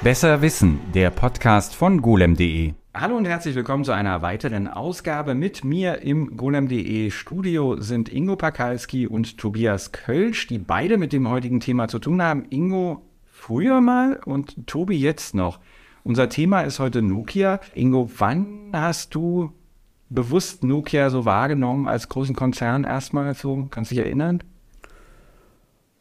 Besser Wissen, der Podcast von golem.de. Hallo und herzlich willkommen zu einer weiteren Ausgabe. Mit mir im golem.de Studio sind Ingo Pakalski und Tobias Kölsch, die beide mit dem heutigen Thema zu tun haben. Ingo früher mal und Tobi jetzt noch. Unser Thema ist heute Nokia. Ingo, wann hast du bewusst Nokia so wahrgenommen als großen Konzern erstmal so? Kannst du dich erinnern?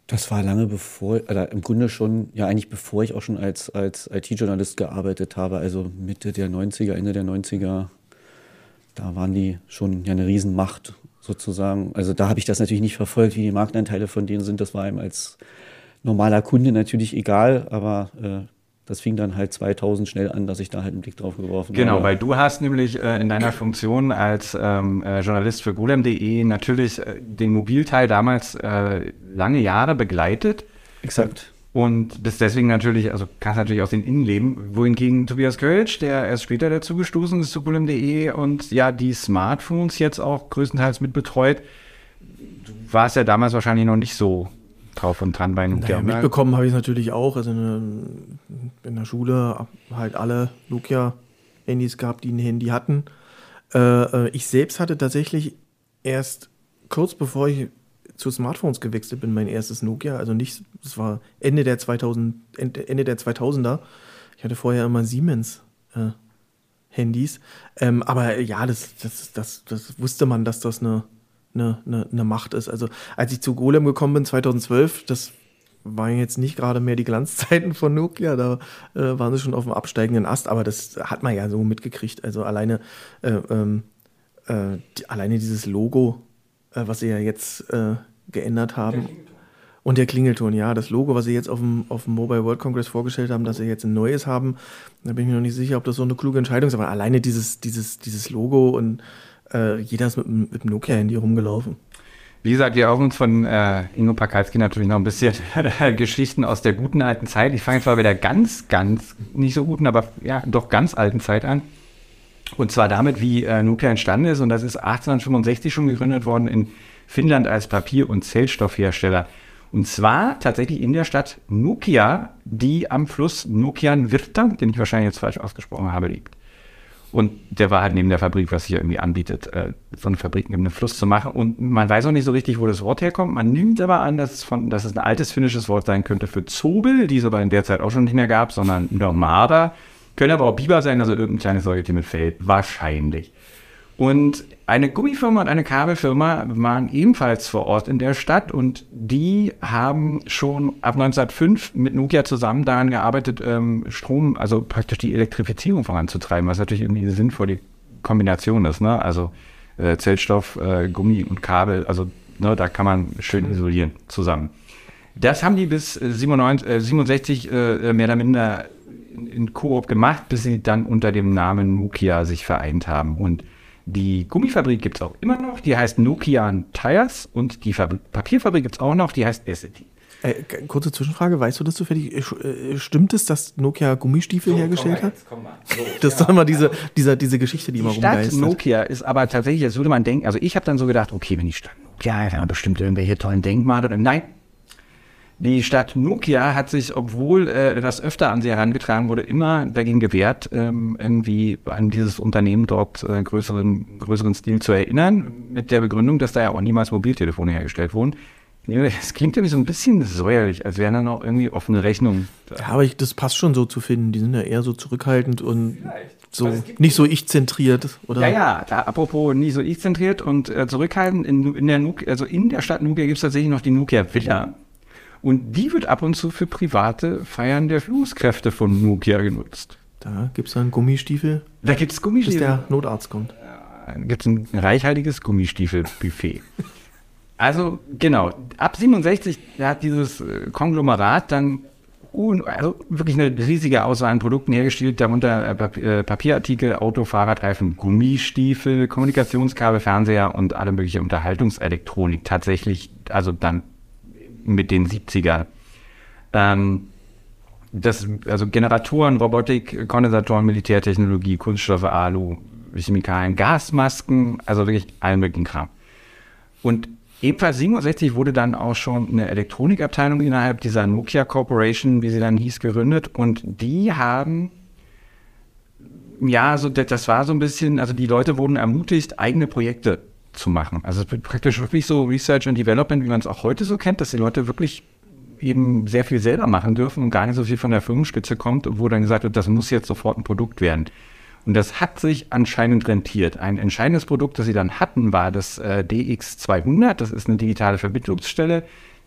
Das war lange bevor, oder im Grunde schon, ja eigentlich bevor ich auch schon als, als IT-Journalist gearbeitet habe, also Mitte der 90er, Ende der 90er, da waren die schon ja eine Riesenmacht sozusagen. Also da habe ich das natürlich nicht verfolgt, wie die Marktanteile von denen sind. Das war einem als normaler Kunde natürlich egal, aber äh, das fing dann halt 2000 schnell an, dass ich da halt einen Blick drauf geworfen genau, habe. Genau, weil du hast nämlich äh, in deiner Funktion als ähm, äh, Journalist für golem.de natürlich äh, den Mobilteil damals äh, lange Jahre begleitet. Exakt. Und bist deswegen natürlich, also kannst natürlich aus den Innenleben, wohingegen Tobias Kölsch, der erst später dazu gestoßen ist zu golem.de und ja die Smartphones jetzt auch größtenteils mit betreut, du warst ja damals wahrscheinlich noch nicht so drauf und dran bei Nokia. Naja, mitbekommen habe ich es natürlich auch. Also in, in, der Schule halt alle Nokia-Handys gehabt, die ein Handy hatten. Äh, äh, ich selbst hatte tatsächlich erst kurz bevor ich zu Smartphones gewechselt bin, mein erstes Nokia. Also nicht, es war Ende der 2000, Ende der 2000er. Ich hatte vorher immer Siemens. Äh, Handys. Ähm, aber ja, das, das, das, das wusste man, dass das eine eine, eine, eine Macht ist. Also als ich zu Golem gekommen bin 2012, das waren jetzt nicht gerade mehr die Glanzzeiten von Nokia, da äh, waren sie schon auf dem absteigenden Ast, aber das hat man ja so mitgekriegt. Also alleine, äh, ähm, äh, die, alleine dieses Logo, äh, was sie ja jetzt äh, geändert haben. Und der Klingelton, ja, das Logo, was sie jetzt auf dem, auf dem Mobile World Congress vorgestellt haben, dass sie jetzt ein neues haben, da bin ich mir noch nicht sicher, ob das so eine kluge Entscheidung ist, aber alleine dieses, dieses, dieses Logo und äh, jeder ist mit, mit dem Nokia-Handy rumgelaufen. Wie gesagt, wir haben uns von äh, Ingo Pakalski natürlich noch ein bisschen Geschichten aus der guten alten Zeit. Ich fange zwar wieder ganz, ganz, nicht so guten, aber ja, doch ganz alten Zeit an. Und zwar damit, wie äh, Nokia entstanden ist. Und das ist 1865 schon gegründet worden in Finnland als Papier- und Zellstoffhersteller. Und zwar tatsächlich in der Stadt Nokia, die am Fluss Nokian Virta, den ich wahrscheinlich jetzt falsch ausgesprochen habe, liegt. Und der war halt neben der Fabrik, was sich irgendwie anbietet, äh, so eine Fabrik neben einem Fluss zu machen. Und man weiß auch nicht so richtig, wo das Wort herkommt. Man nimmt aber an, dass es, von, dass es ein altes finnisches Wort sein könnte für Zobel, die es aber in der Zeit auch schon nicht mehr gab, sondern Nomada. Können aber auch Biber sein, also irgendein kleines Säugetier mit Fell. Wahrscheinlich. Und eine Gummifirma und eine Kabelfirma waren ebenfalls vor Ort in der Stadt und die haben schon ab 1905 mit Nokia zusammen daran gearbeitet, ähm, Strom, also praktisch die Elektrifizierung voranzutreiben, was natürlich irgendwie eine sinnvolle Kombination ist, ne? Also äh, Zellstoff, äh, Gummi und Kabel, also ne, da kann man schön isolieren zusammen. Das haben die bis 97, äh, 67 äh, mehr oder minder in, in Koop gemacht, bis sie dann unter dem Namen Nokia sich vereint haben und die Gummifabrik gibt es auch immer noch, die heißt Nokian Tires und die Fabrik, Papierfabrik gibt es auch noch, die heißt Essity. Äh, kurze Zwischenfrage, weißt du das zufällig? Äh, äh, stimmt es, dass Nokia Gummistiefel so, hergestellt hat? So, das ist ja. doch immer diese, diese, diese Geschichte, die, die immer rumgeistert. Stadt Nokia ist aber tatsächlich, jetzt würde man denken, also ich habe dann so gedacht, okay, wenn die Stadt Nokia, dann bestimmt irgendwelche tollen Denkmale. Nein, die Stadt Nokia hat sich, obwohl äh, das öfter an sie herangetragen wurde, immer dagegen gewehrt, ähm, irgendwie an dieses Unternehmen dort äh, größeren, größeren Stil zu erinnern, mit der Begründung, dass da ja auch niemals Mobiltelefone hergestellt wurden. Es klingt irgendwie so ein bisschen säuerlich, als wären da noch irgendwie offene Rechnungen. Ja, aber ich, das passt schon so zu finden. Die sind ja eher so zurückhaltend und so nicht so ich-zentriert, oder? Ja, ja, da, apropos nicht so ich-zentriert und äh, zurückhaltend, in, in der Nokia, also in der Stadt Nokia gibt es tatsächlich noch die Nokia Villa. Und die wird ab und zu für private Feiern der Führungskräfte von Nokia genutzt. Da gibt es dann Gummistiefel. Da gibt es Gummistiefel. Bis der Notarzt kommt. Da gibt es ein reichhaltiges Gummistiefelbuffet. also genau, ab 67 hat dieses äh, Konglomerat dann also wirklich eine riesige Auswahl an Produkten hergestellt, darunter äh, äh, Papierartikel, Auto, Fahrradreifen, Gummistiefel, Kommunikationskabel, Fernseher und alle mögliche Unterhaltungselektronik. Tatsächlich, also dann mit den 70er. Ähm, das, also Generatoren, Robotik, Kondensatoren, Militärtechnologie, Kunststoffe, Alu, Chemikalien, Gasmasken, also wirklich allen möglichen Kram. Und Ebenfalls 67 wurde dann auch schon eine Elektronikabteilung innerhalb dieser Nokia Corporation, wie sie dann hieß, gegründet. Und die haben, ja, so, das war so ein bisschen, also die Leute wurden ermutigt, eigene Projekte zu machen. Also praktisch wirklich so Research and Development, wie man es auch heute so kennt, dass die Leute wirklich eben sehr viel selber machen dürfen und gar nicht so viel von der Firmenspitze kommt, wo dann gesagt wird, das muss jetzt sofort ein Produkt werden. Und das hat sich anscheinend rentiert. Ein entscheidendes Produkt, das sie dann hatten, war das äh, DX200. Das ist eine digitale Vermittlungsstelle,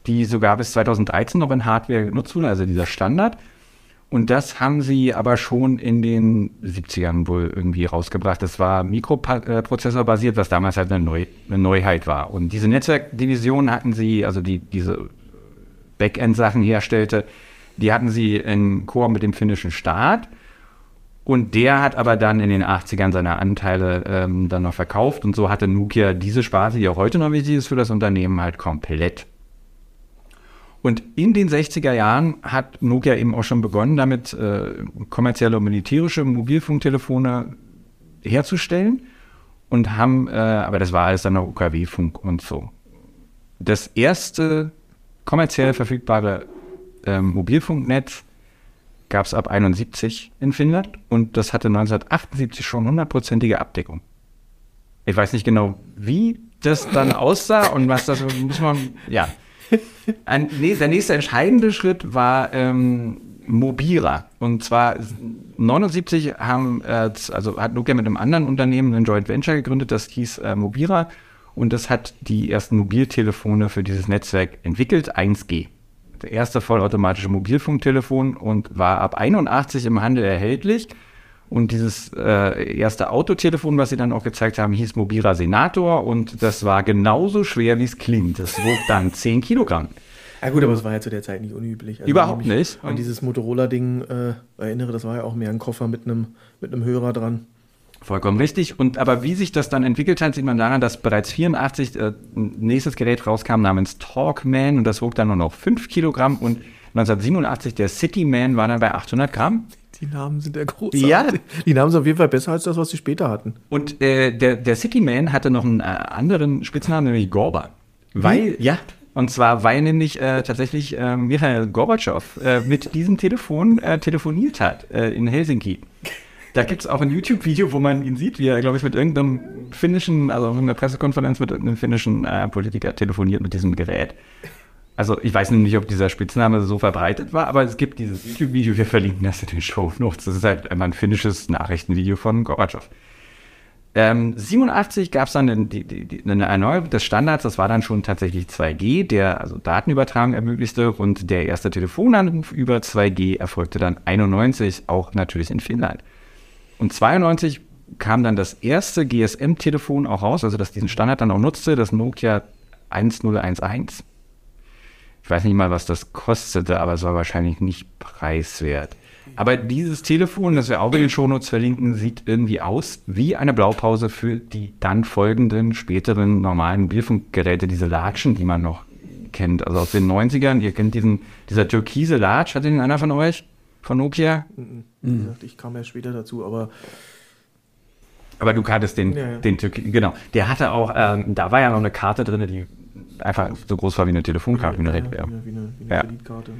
die sogar bis 2013 noch in Hardware genutzt wurde, also dieser Standard. Und das haben sie aber schon in den 70ern wohl irgendwie rausgebracht. Das war Mikroprozessor-basiert, was damals halt eine, Neu eine, Neuheit war. Und diese Netzwerkdivision hatten sie, also die diese Backend-Sachen herstellte, die hatten sie in Chor mit dem finnischen Staat. Und der hat aber dann in den 80ern seine Anteile ähm, dann noch verkauft und so hatte Nokia diese Sparte, die auch heute noch wichtig ist für das Unternehmen, halt komplett. Und in den 60er Jahren hat Nokia eben auch schon begonnen, damit äh, kommerzielle und militärische Mobilfunktelefone herzustellen und haben, äh, aber das war alles dann noch UKW-Funk und so. Das erste kommerziell verfügbare äh, Mobilfunknetz gab es ab 71 in Finnland und das hatte 1978 schon hundertprozentige Abdeckung. Ich weiß nicht genau, wie das dann aussah und was das muss man, ja. Ein, nee, der nächste entscheidende Schritt war ähm, Mobira. Und zwar 79 haben, äh, also hat Nokia mit einem anderen Unternehmen ein Joint Venture gegründet, das hieß äh, Mobira. Und das hat die ersten Mobiltelefone für dieses Netzwerk entwickelt, 1G erste vollautomatische Mobilfunktelefon und war ab 81 im Handel erhältlich. Und dieses äh, erste Autotelefon, was sie dann auch gezeigt haben, hieß Mobira Senator und das war genauso schwer, wie es klingt. Das wog dann 10 Kilogramm. Ja gut, aber es war ja zu der Zeit nicht unüblich. Also Überhaupt nicht. An dieses Motorola-Ding äh, erinnere, das war ja auch mehr ein Koffer mit einem mit einem Hörer dran. Vollkommen richtig. Und aber wie sich das dann entwickelt hat, sieht man daran, dass bereits 84 äh, ein nächstes Gerät rauskam namens Talkman und das wog dann nur noch 5 Kilogramm und 1987 der Cityman war dann bei 800 Gramm. Die Namen sind ja groß. Ja. Die Namen sind auf jeden Fall besser als das, was sie später hatten. Und äh, der, der Cityman hatte noch einen äh, anderen Spitznamen, nämlich Gorba. Weil, ja, und zwar, weil nämlich äh, tatsächlich äh, Michael Gorbatschow äh, mit diesem Telefon äh, telefoniert hat äh, in Helsinki. Da gibt es auch ein YouTube-Video, wo man ihn sieht, wie er, glaube ich, mit irgendeinem finnischen, also in einer Pressekonferenz mit irgendeinem finnischen äh, Politiker telefoniert mit diesem Gerät. Also ich weiß nicht, ob dieser Spitzname so verbreitet war, aber es gibt dieses YouTube-Video, wir verlinken das in den Show Notes. Das ist halt einmal ein finnisches Nachrichtenvideo von Gorbatschow. Ähm, 87 gab es dann eine, eine Erneuerung des Standards, das war dann schon tatsächlich 2G, der also Datenübertragung ermöglichte und der erste Telefonanruf über 2G erfolgte dann 91, auch natürlich in Finnland. Und 92 kam dann das erste GSM-Telefon auch raus, also das diesen Standard dann auch nutzte, das Nokia 1011. Ich weiß nicht mal, was das kostete, aber es war wahrscheinlich nicht preiswert. Aber dieses Telefon, das wir auch in den Shownotes verlinken, sieht irgendwie aus wie eine Blaupause für die dann folgenden, späteren normalen Mobilfunkgeräte, diese Latschen, die man noch kennt. Also aus den 90ern. Ihr kennt diesen, dieser türkise Latsch, hat den einer von euch? Von Nokia? Mhm. Ich kam ja später dazu, aber. Aber du hattest den, ja, ja. den genau. Der hatte auch, ähm, da war ja noch eine Karte drin, die einfach so groß war wie eine Telefonkarte, wie eine, ja, wie eine, wie eine, wie eine Kreditkarte. Ne?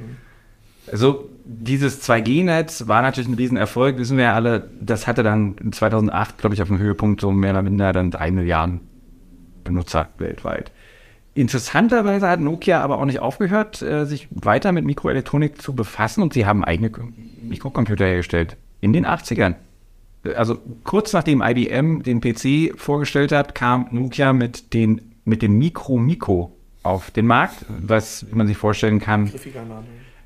Also dieses 2G-Netz war natürlich ein Riesenerfolg, wissen wir ja alle. Das hatte dann 2008, glaube ich, auf dem Höhepunkt so mehr oder minder dann drei Milliarden Benutzer weltweit. Interessanterweise hat Nokia aber auch nicht aufgehört, äh, sich weiter mit Mikroelektronik zu befassen und sie haben eigene Mikrocomputer hergestellt. In den 80ern. Also kurz nachdem IBM den PC vorgestellt hat, kam Nokia mit, den, mit dem Mikro Mikro auf den Markt, was man sich vorstellen kann.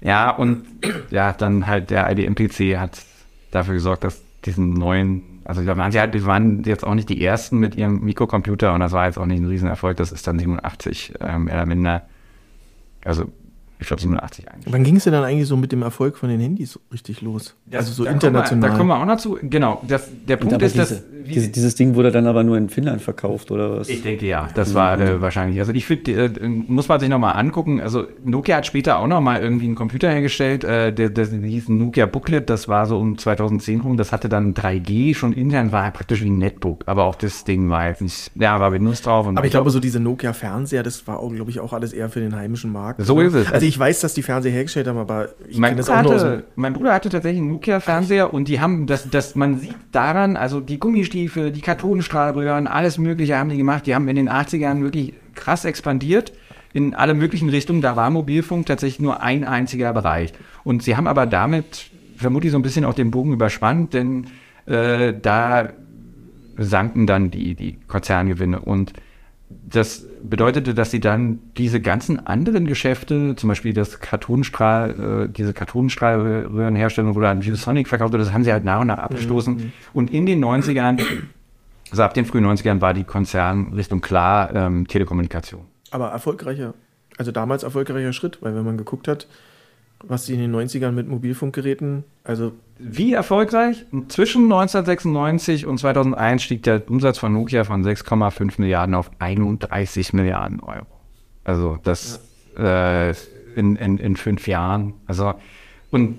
Ja, und ja, dann halt der IBM-PC hat dafür gesorgt, dass diesen neuen also da waren sie halt, die waren jetzt auch nicht die ersten mit ihrem Mikrocomputer und das war jetzt auch nicht ein Riesenerfolg. Das ist dann 87 ähm, mehr oder minder. Also ich glaube 87 eigentlich. Wann ging es denn dann eigentlich so mit dem Erfolg von den Handys richtig los? Das, also so da international. Kommen wir, da kommen wir auch noch zu. Genau. Das, der Punkt ist, dass Dieses, dieses, Ding wurde dann aber nur in Finnland verkauft, oder was? Ich denke ja, das war äh, wahrscheinlich. Also ich finde, äh, muss man sich nochmal angucken. Also Nokia hat später auch nochmal irgendwie einen Computer hergestellt, äh, der, der, der hieß Nokia Booklet, das war so um 2010 rum, das hatte dann 3G schon intern, war praktisch wie ein Netbook, aber auch das Ding war jetzt nicht, ja, war Windows drauf. aber ich glaube, so diese Nokia-Fernseher, das war auch, glaube ich, auch alles eher für den heimischen Markt. So ist es. Also ich weiß, dass die Fernseher hergestellt haben, aber ich mein das auch hatte, nur so. Mein Bruder hatte tatsächlich einen Nokia-Fernseher und die haben, das, das, man sieht daran, also die Gummistiefel, die Kartonenstrahlröhren, alles Mögliche haben die gemacht. Die haben in den 80ern wirklich krass expandiert in alle möglichen Richtungen. Da war Mobilfunk tatsächlich nur ein einziger Bereich. Und sie haben aber damit vermutlich so ein bisschen auch den Bogen überspannt, denn äh, da sanken dann die, die Konzerngewinne. Und das bedeutete, dass sie dann diese ganzen anderen Geschäfte, zum Beispiel das Kartonstrahl, äh, diese Kartonstrahlröhrenherstellung wurde an ViewSonic verkauft, das haben sie halt nach und nach abgestoßen. Mhm. Und in den 90ern, also ab den frühen 90ern, war die Konzernrichtung klar ähm, Telekommunikation. Aber erfolgreicher, also damals erfolgreicher Schritt, weil wenn man geguckt hat, was sie in den 90ern mit Mobilfunkgeräten, also. Wie erfolgreich? Zwischen 1996 und 2001 stieg der Umsatz von Nokia von 6,5 Milliarden auf 31 Milliarden Euro. Also das ja. äh, in, in, in fünf Jahren. Also und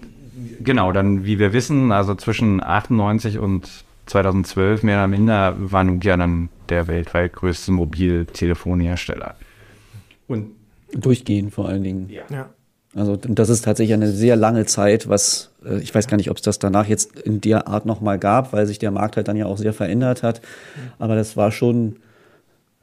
genau, dann, wie wir wissen, also zwischen 98 und 2012 mehr oder minder war Nokia dann der weltweit größte Mobiltelefonhersteller. Und durchgehend vor allen Dingen. Ja. ja. Also das ist tatsächlich eine sehr lange Zeit, was äh, ich weiß gar nicht, ob es das danach jetzt in der Art nochmal gab, weil sich der Markt halt dann ja auch sehr verändert hat. Aber das war schon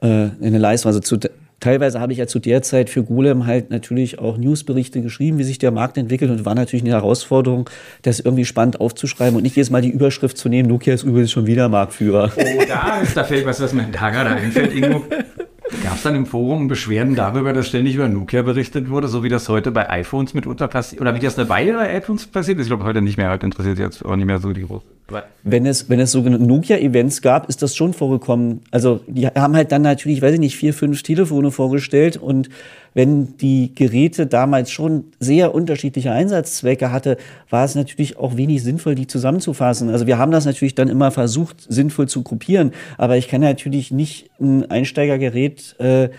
äh, eine Leistung. Also zu, teilweise habe ich ja zu der Zeit für Golem halt natürlich auch Newsberichte geschrieben, wie sich der Markt entwickelt und war natürlich eine Herausforderung, das irgendwie spannend aufzuschreiben und nicht jedes Mal die Überschrift zu nehmen, Nokia ist übrigens schon wieder Marktführer. Oh, da ist da fällt was, was mir da gerade einfällt. Irgendwo Gab es dann im Forum Beschwerden darüber, dass ständig über Nokia berichtet wurde, so wie das heute bei iPhones mitunter passiert? Oder wie das eine Weile bei iPhones passiert ist? Ich glaube, heute nicht mehr. Heute interessiert jetzt auch nicht mehr so die großen. Wenn es, wenn es sogenannte Nokia-Events gab, ist das schon vorgekommen. Also, die haben halt dann natürlich, weiß ich nicht, vier, fünf Telefone vorgestellt und wenn die Geräte damals schon sehr unterschiedliche Einsatzzwecke hatte, war es natürlich auch wenig sinnvoll, die zusammenzufassen. Also wir haben das natürlich dann immer versucht, sinnvoll zu gruppieren, aber ich kann natürlich nicht ein Einsteigergerät äh,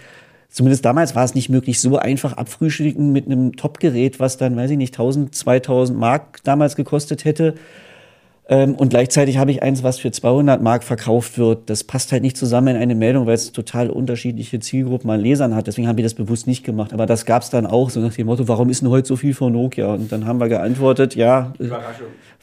Zumindest damals war es nicht möglich, so einfach abfrühstücken mit einem Top-Gerät, was dann, weiß ich nicht, 1000, 2000 Mark damals gekostet hätte. Ähm, und gleichzeitig habe ich eins, was für 200 Mark verkauft wird. Das passt halt nicht zusammen in eine Meldung, weil es total unterschiedliche Zielgruppen an Lesern hat. Deswegen haben wir das bewusst nicht gemacht. Aber das gab es dann auch, so nach dem Motto, warum ist denn heute so viel von Nokia? Und dann haben wir geantwortet, ja,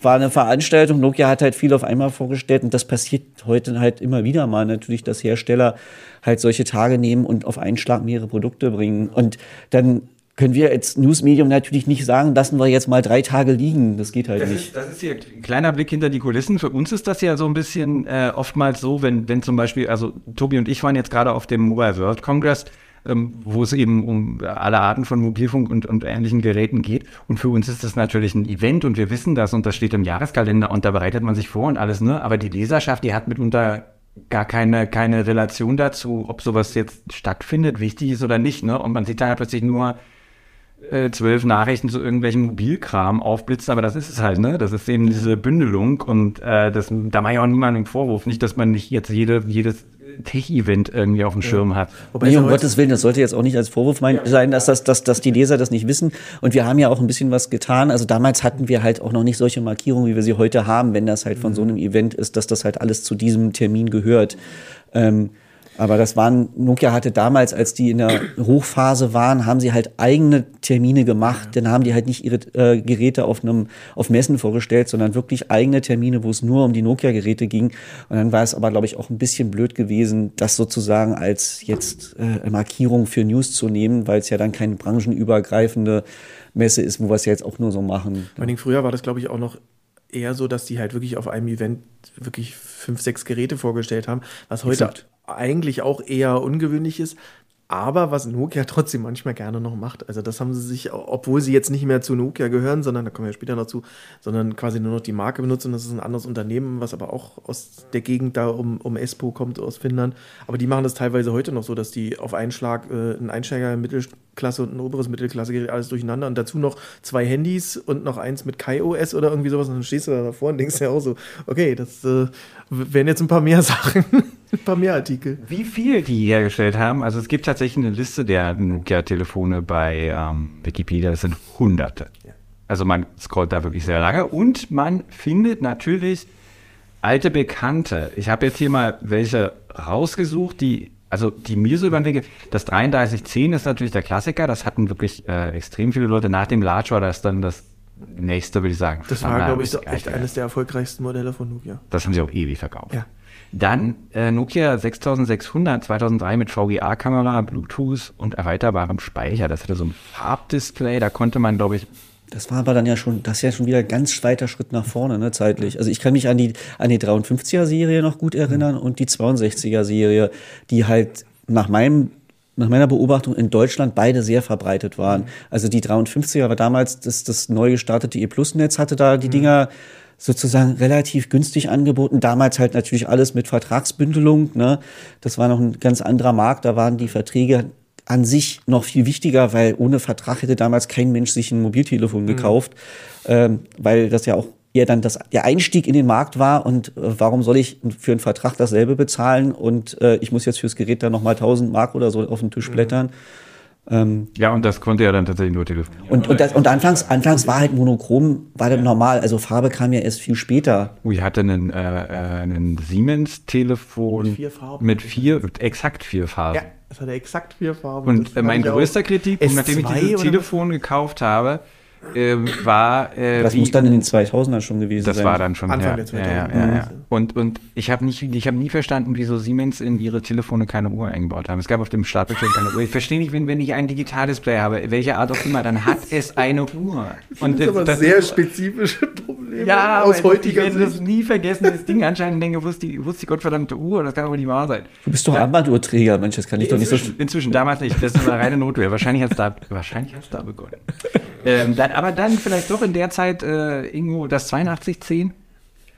war eine Veranstaltung. Nokia hat halt viel auf einmal vorgestellt. Und das passiert heute halt immer wieder mal natürlich, dass Hersteller halt solche Tage nehmen und auf einen Schlag mehrere Produkte bringen. Und dann können wir als Newsmedium natürlich nicht sagen, lassen wir jetzt mal drei Tage liegen. Das geht halt das nicht. Ist, das ist hier ein kleiner Blick hinter die Kulissen. Für uns ist das ja so ein bisschen äh, oftmals so, wenn, wenn zum Beispiel, also Tobi und ich waren jetzt gerade auf dem Mobile World Congress, ähm, wo es eben um alle Arten von Mobilfunk und, und ähnlichen Geräten geht. Und für uns ist das natürlich ein Event und wir wissen das und das steht im Jahreskalender und da bereitet man sich vor und alles, ne? Aber die Leserschaft, die hat mitunter gar keine, keine Relation dazu, ob sowas jetzt stattfindet, wichtig ist oder nicht, ne? Und man sieht dann plötzlich nur äh, zwölf Nachrichten zu irgendwelchen Mobilkram aufblitzen, aber das ist es halt, ne? Das ist eben diese Bündelung und äh, das, da mache ich auch niemandem einen Vorwurf. Nicht, dass man nicht jetzt jede, jedes Tech-Event irgendwie auf dem Schirm hat. Wobei nee, um Gottes Willen, das sollte jetzt auch nicht als Vorwurf mein, ja. sein, dass, das, dass, dass die Leser das nicht wissen. Und wir haben ja auch ein bisschen was getan. Also damals hatten wir halt auch noch nicht solche Markierungen, wie wir sie heute haben, wenn das halt von so einem Event ist, dass das halt alles zu diesem Termin gehört. Ähm, aber das waren, Nokia hatte damals, als die in der Hochphase waren, haben sie halt eigene Termine gemacht. Dann haben die halt nicht ihre äh, Geräte auf einem, auf Messen vorgestellt, sondern wirklich eigene Termine, wo es nur um die Nokia-Geräte ging. Und dann war es aber, glaube ich, auch ein bisschen blöd gewesen, das sozusagen als jetzt äh, Markierung für News zu nehmen, weil es ja dann keine branchenübergreifende Messe ist, wo wir es ja jetzt auch nur so machen. Vor allem früher war das, glaube ich, auch noch eher so, dass die halt wirklich auf einem Event wirklich fünf, sechs Geräte vorgestellt haben, was heute Exakt eigentlich auch eher ungewöhnlich ist. Aber was Nokia trotzdem manchmal gerne noch macht, also das haben sie sich, obwohl sie jetzt nicht mehr zu Nokia gehören, sondern, da kommen wir später noch zu, sondern quasi nur noch die Marke benutzen. Das ist ein anderes Unternehmen, was aber auch aus der Gegend da um, um Espoo kommt, aus Finnland. Aber die machen das teilweise heute noch so, dass die auf einen Schlag äh, ein Einsteiger, Mittelklasse und ein oberes Mittelklasse-Gerät alles durcheinander und dazu noch zwei Handys und noch eins mit KaiOS oder irgendwie sowas. Und dann stehst du da davor und denkst ja auch so, okay, das äh, wären jetzt ein paar mehr Sachen. Ein paar mehr Artikel. Wie viel die hergestellt haben, also es gibt tatsächlich eine Liste der Nokia-Telefone bei ähm, Wikipedia, das sind Hunderte. Ja. Also man scrollt da wirklich sehr lange und man findet natürlich alte Bekannte. Ich habe jetzt hier mal welche rausgesucht, die, also die mir so über den Weg, das 3310 ist natürlich der Klassiker, das hatten wirklich äh, extrem viele Leute. Nach dem Large war das dann das nächste, würde ich sagen. Das war, glaube ich, so echt eines der erfolgreichsten Modelle von Nokia. Das haben sie auch ewig verkauft. Ja. Dann äh, Nokia 6600 2003 mit VGA-Kamera, Bluetooth und erweiterbarem Speicher. Das hatte so ein Farbdisplay, da konnte man, glaube ich, Das war aber dann ja schon, das ist ja schon wieder ein ganz weiter Schritt nach vorne, ne, zeitlich. Also ich kann mich an die, an die 53er-Serie noch gut erinnern und die 62er-Serie, die halt nach meinem nach meiner Beobachtung in Deutschland beide sehr verbreitet waren. Also die 53er war damals das, das neu gestartete E-Plus-Netz, hatte da die Dinger sozusagen relativ günstig angeboten. Damals halt natürlich alles mit Vertragsbündelung. Ne? Das war noch ein ganz anderer Markt. Da waren die Verträge an sich noch viel wichtiger, weil ohne Vertrag hätte damals kein Mensch sich ein Mobiltelefon gekauft, ähm, weil das ja auch eher dann das, der Einstieg in den Markt war und äh, warum soll ich für einen Vertrag dasselbe bezahlen und äh, ich muss jetzt fürs Gerät dann nochmal 1000 Mark oder so auf den Tisch blättern. Ähm, ja, und das konnte ja dann tatsächlich nur telefonieren. und, und, das, und anfangs, anfangs war halt monochrom, war dann normal. Also Farbe kam ja erst viel später. Ich hatte einen, äh, äh, einen Siemens-Telefon Mit vier Farben. mit vier, mit exakt vier Farben. Ja, es hatte exakt vier Farben. Und Das mein größter Kritikpunkt, nachdem ich S2 dieses Telefon gekauft habe, äh, war, äh, Das wie- muss dann in den 2000ern schon gewesen Das sein. war dann schon Anfang ja, der ja, ja, 2000er. ja, ja. Und, und ich habe nicht, ich habe nie verstanden, wieso Siemens in ihre Telefone keine Uhr eingebaut haben. Es gab auf dem Startbildschirm keine Uhr. Ich verstehe nicht, wenn, wenn ich ein Digitaldisplay habe, welche Art auch immer, dann hat es eine Uhr. Und Das ist aber das sehr ist- spezifische Probleme ja, aus heutiger ich werde das Sicht. nie vergessen, das Ding anscheinend denke, wo ist die, wo ist die gottverdammte Uhr? Das kann aber nicht wahr sein. Du bist doch Armbanduhrträger, Mensch, das kann ich doch nicht so. Inzwischen, inzwischen damals nicht. Das ist eine reine Notwehr. Wahrscheinlich hat es da, wahrscheinlich hat's da begonnen. ähm, dann, aber dann vielleicht doch in der Zeit äh, irgendwo das 8210.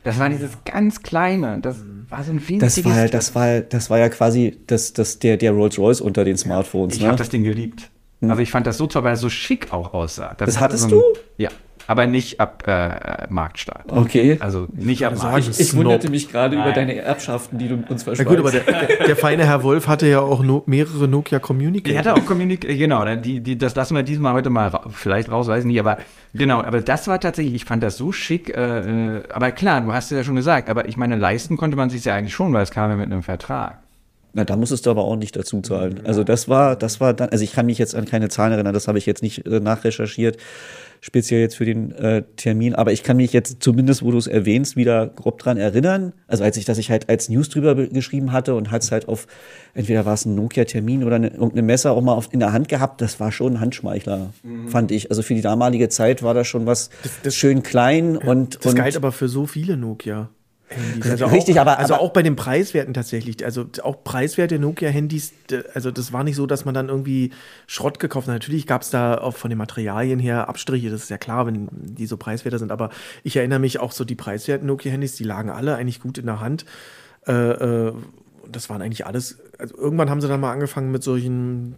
Das war dieses ganz kleine. Das war so ein winziges. Das war, das war, das war ja quasi das, das, der, der Rolls Royce unter den Smartphones. ich ne? habe das Ding geliebt. Also ich fand das so toll, weil es so schick auch aussah. Das hatte hattest so ein- du? Ja, aber nicht ab äh, Marktstart. Okay. Also nicht ab Marktstart. Ich wunderte mich gerade über deine Erbschaften, die du uns Na versprichst. gut, aber der, der, der feine Herr Wolf hatte ja auch no, mehrere Nokia Communicator. Die hatte auch Kommunik, äh, genau, die, die, das lassen wir diesmal heute mal ra vielleicht raus, weiß nicht, aber genau, aber das war tatsächlich, ich fand das so schick, äh, äh, aber klar, du hast es ja schon gesagt, aber ich meine, leisten konnte man sich ja eigentlich schon, weil es kam ja mit einem Vertrag. Na, da musstest du aber auch nicht dazu zahlen. Also das war, das war dann, also ich kann mich jetzt an keine Zahlen erinnern, das habe ich jetzt nicht äh, nachrecherchiert, speziell jetzt für den äh, Termin, aber ich kann mich jetzt zumindest, wo du es erwähnst, wieder grob dran erinnern. Also als ich, dass ich halt als News drüber be- geschrieben hatte und hat es halt auf, entweder war es ein Nokia-Termin oder eine, irgendeine Messe auch mal auf, in der Hand gehabt, das war schon ein Handschmeichler, fand ich. Also für die damalige Zeit war das schon was das- schön klein und, Das und galt aber für so viele Nokia. Handys. Also Richtig, auch, aber- also aber- auch bei den Preiswerten tatsächlich. Also auch preiswerte Nokia-Handys, also das war nicht so, dass man dann irgendwie Schrott gekauft hat. Natürlich gab es da auch von den Materialien her Abstriche, das ist ja klar, wenn die so preiswerter sind. Aber ich erinnere mich auch so, die preiswerten Nokia-Handys, die lagen alle eigentlich gut in der Hand. Äh, äh, und das waren eigentlich alles. Also irgendwann haben sie dann mal angefangen mit solchen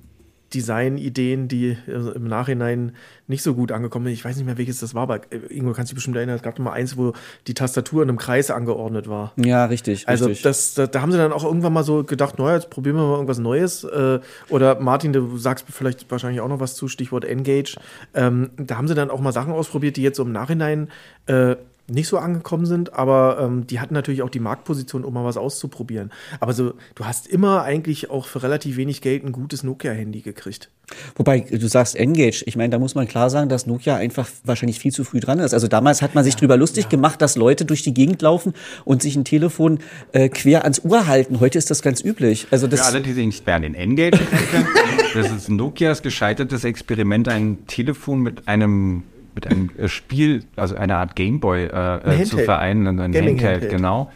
Designideen, die äh, im Nachhinein nicht so gut angekommen sind. Ich weiß nicht mehr, welches das war, aber äh, irgendwo kannst du dich bestimmt erinnern, es gab noch mal eins, wo die Tastatur in einem Kreis angeordnet war. ja, richtig, Also richtig. das, da, da haben sie dann auch irgendwann mal so gedacht, naja, jetzt probieren wir mal irgendwas Neues. Äh, oder Martin, du sagst vielleicht wahrscheinlich auch noch was zu, Stichwort Engage. Ähm, da haben sie dann auch mal Sachen ausprobiert, die jetzt so im Nachhinein äh, nicht so angekommen sind, aber ähm, die hatten natürlich auch die Marktposition, um mal was auszuprobieren. Aber so, du hast immer eigentlich auch für relativ wenig Geld ein gutes Nokia-Handy gekriegt. Wobei, du sagst Engage. Ich meine, da muss man klar sagen, dass Nokia einfach wahrscheinlich viel zu früh dran ist. Also damals hat man sich drüber lustig gemacht, dass Leute durch die Gegend laufen und sich ein Telefon äh, quer ans Ohr halten. Heute ist das ganz üblich. Also das, Für alle, die sich nicht mehr an den Engage erinnern das ist Nokias gescheitertes Experiment, ein Telefon mit einem mit einem äh, Spiel, also einer Art Gameboy äh, äh, zu vereinen, ein Gaming Handheld, Handheld. genau.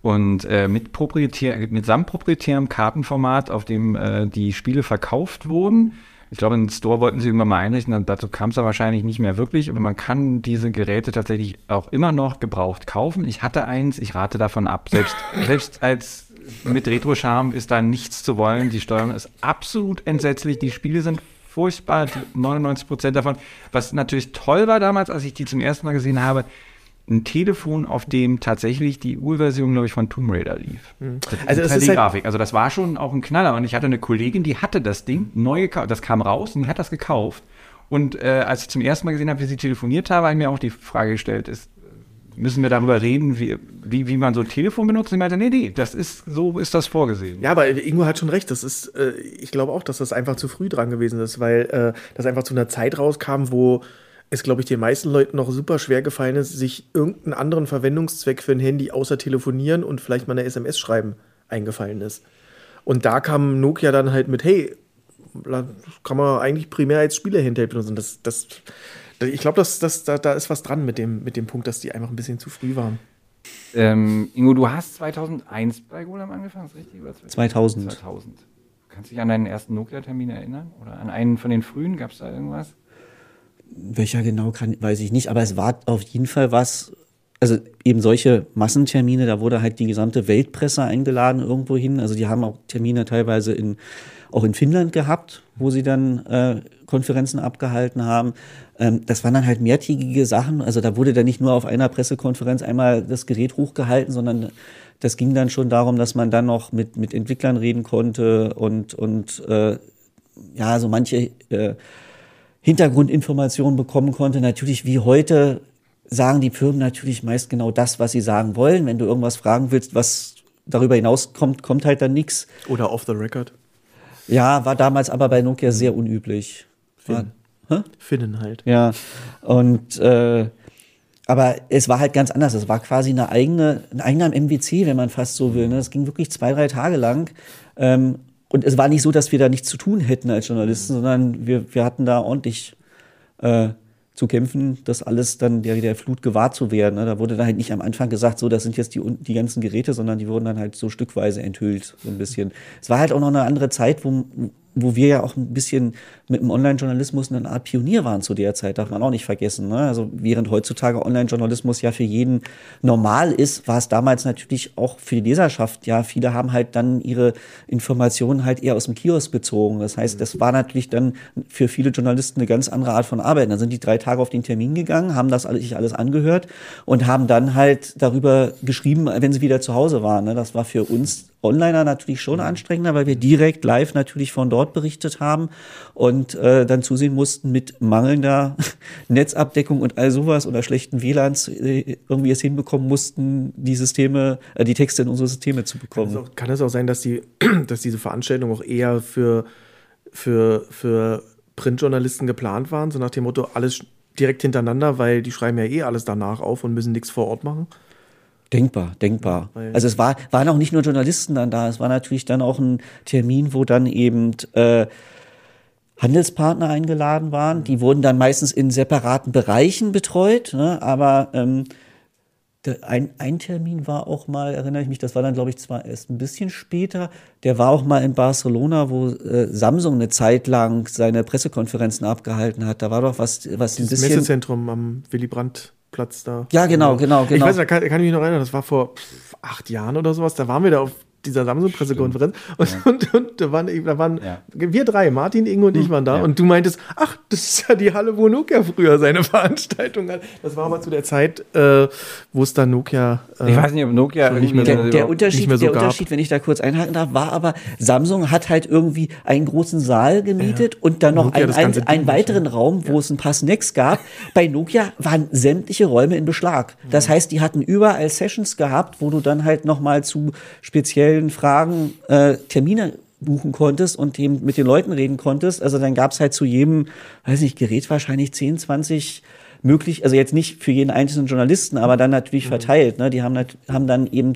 Und äh, mit, proprietär, mit samt proprietärem Kartenformat, auf dem äh, die Spiele verkauft wurden. Ich glaube, einen Store wollten sie irgendwann mal einrichten, dann dazu kam es ja wahrscheinlich nicht mehr wirklich. Aber man kann diese Geräte tatsächlich auch immer noch gebraucht kaufen. Ich hatte eins, ich rate davon ab. Selbst, selbst als mit Retro-Charme ist da nichts zu wollen. Die Steuerung ist absolut entsetzlich. Die Spiele sind furchtbar, 99 Prozent davon. Was natürlich toll war damals, als ich die zum ersten Mal gesehen habe, ein Telefon, auf dem tatsächlich die Urversion, glaube ich, von Tomb Raider lief. Mhm. Also das ist halt Grafik. Also das war schon auch ein Knaller. Und ich hatte eine Kollegin, die hatte das Ding neu gekauft. Das kam raus und die hat das gekauft. Und äh, als ich zum ersten Mal gesehen habe, wie sie telefoniert habe, habe ich mir auch die Frage gestellt, ist, müssen wir darüber reden, wie, wie, wie man so ein Telefon benutzt? Ich meinte, nee, nee, das ist, so ist das vorgesehen. Ja, aber Ingo hat schon recht. Das ist, äh, ich glaube auch, dass das einfach zu früh dran gewesen ist, weil äh, das einfach zu einer Zeit rauskam, wo es, glaube ich, den meisten Leuten noch super schwer gefallen ist, sich irgendeinen anderen Verwendungszweck für ein Handy außer telefonieren und vielleicht mal eine SMS schreiben eingefallen ist. Und da kam Nokia dann halt mit, hey, kann man eigentlich primär als Spielehandheld benutzen. Das, das, ich glaube, das, das, da, da ist was dran mit dem, mit dem Punkt, dass die einfach ein bisschen zu früh waren. Ähm, Ingo, du hast 2001 bei Golem angefangen, ist richtig? Oder 2000. 2000. Kannst du dich an deinen ersten Nokia-Termin erinnern? Oder an einen von den frühen? Gab es da irgendwas? Welcher genau kann, weiß ich nicht, aber es war auf jeden Fall was, also eben solche Massentermine, da wurde halt die gesamte Weltpresse eingeladen irgendwo hin. Also die haben auch Termine teilweise in, auch in Finnland gehabt, wo sie dann äh, Konferenzen abgehalten haben. Ähm, das waren dann halt mehrtägige Sachen. Also da wurde dann nicht nur auf einer Pressekonferenz einmal das Gerät hochgehalten, sondern das ging dann schon darum, dass man dann noch mit, mit Entwicklern reden konnte und, und äh, ja, so manche äh, Hintergrundinformationen bekommen konnte. Natürlich wie heute sagen die Firmen natürlich meist genau das, was sie sagen wollen. Wenn du irgendwas fragen willst, was darüber hinaus kommt, kommt halt dann nichts. Oder off the record. Ja, war damals aber bei Nokia sehr unüblich. Finnen. War, Finnen halt. Ja. Und äh, aber es war halt ganz anders. Es war quasi eine eigene, ein eigener MWC, wenn man fast so will. Ne? Es ging wirklich zwei, drei Tage lang. Ähm, und es war nicht so, dass wir da nichts zu tun hätten als Journalisten, sondern wir, wir hatten da ordentlich äh, zu kämpfen, das alles dann der, der Flut gewahrt zu werden. Ne? Da wurde dann halt nicht am Anfang gesagt, so, das sind jetzt die, die ganzen Geräte, sondern die wurden dann halt so stückweise enthüllt, so ein bisschen. Es war halt auch noch eine andere Zeit, wo, wo wir ja auch ein bisschen mit dem Online-Journalismus eine Art Pionier waren zu der Zeit, darf man auch nicht vergessen. Ne? Also während heutzutage Online-Journalismus ja für jeden normal ist, war es damals natürlich auch für die Leserschaft, ja, viele haben halt dann ihre Informationen halt eher aus dem Kiosk bezogen. Das heißt, das war natürlich dann für viele Journalisten eine ganz andere Art von Arbeit. Dann sind die drei Tage auf den Termin gegangen, haben das sich alles angehört und haben dann halt darüber geschrieben, wenn sie wieder zu Hause waren. Ne? Das war für uns Onliner natürlich schon anstrengender, weil wir direkt live natürlich von dort berichtet haben und äh, dann zusehen mussten mit mangelnder Netzabdeckung und all sowas oder schlechten WLANs äh, irgendwie es hinbekommen mussten, die Systeme, äh, die Texte in unsere Systeme zu bekommen. Kann es auch, kann es auch sein, dass die, dass diese Veranstaltungen auch eher für, für, für Printjournalisten geplant waren, so nach dem Motto, alles direkt hintereinander, weil die schreiben ja eh alles danach auf und müssen nichts vor Ort machen? Denkbar, denkbar. Also es war, waren auch nicht nur Journalisten dann da, es war natürlich dann auch ein Termin, wo dann eben äh, Handelspartner eingeladen waren. Die wurden dann meistens in separaten Bereichen betreut, ne? aber ähm, ein, ein Termin war auch mal, erinnere ich mich, das war dann, glaube ich, zwar erst ein bisschen später, der war auch mal in Barcelona, wo äh, Samsung eine Zeit lang seine Pressekonferenzen abgehalten hat. Da war doch was, was ein bisschen. Messezentrum am Willy Brandt. Platz da. Ja, genau, genau, genau. Ich weiß, da kann, kann ich mich noch erinnern, das war vor acht Jahren oder sowas, da waren wir da auf dieser Samsung-Pressekonferenz. Und, ja. und, und, da waren, da waren ja. wir drei, Martin, Ingo und ich hm, waren da. Ja. Und du meintest, ach, das ist ja die Halle, wo Nokia früher seine Veranstaltung hat. Das war aber zu der Zeit, äh, wo es dann Nokia. Äh, ich weiß nicht, ob Nokia nicht mehr, der, der Unterschied, so der Unterschied, wenn ich da kurz einhaken darf, war aber, Samsung hat halt irgendwie einen großen Saal gemietet und dann noch einen, einen, einen weiteren Raum, wo es ein paar Snacks gab. Bei Nokia waren sämtliche Räume in Beschlag. Das heißt, die hatten überall Sessions gehabt, wo du dann halt nochmal zu speziell speziellen Fragen äh, Termine buchen konntest und eben mit den Leuten reden konntest. Also dann gab es halt zu jedem, weiß nicht, Gerät wahrscheinlich 10, 20 möglich, also jetzt nicht für jeden einzelnen Journalisten, aber dann natürlich mhm. verteilt. Ne? Die haben, haben dann eben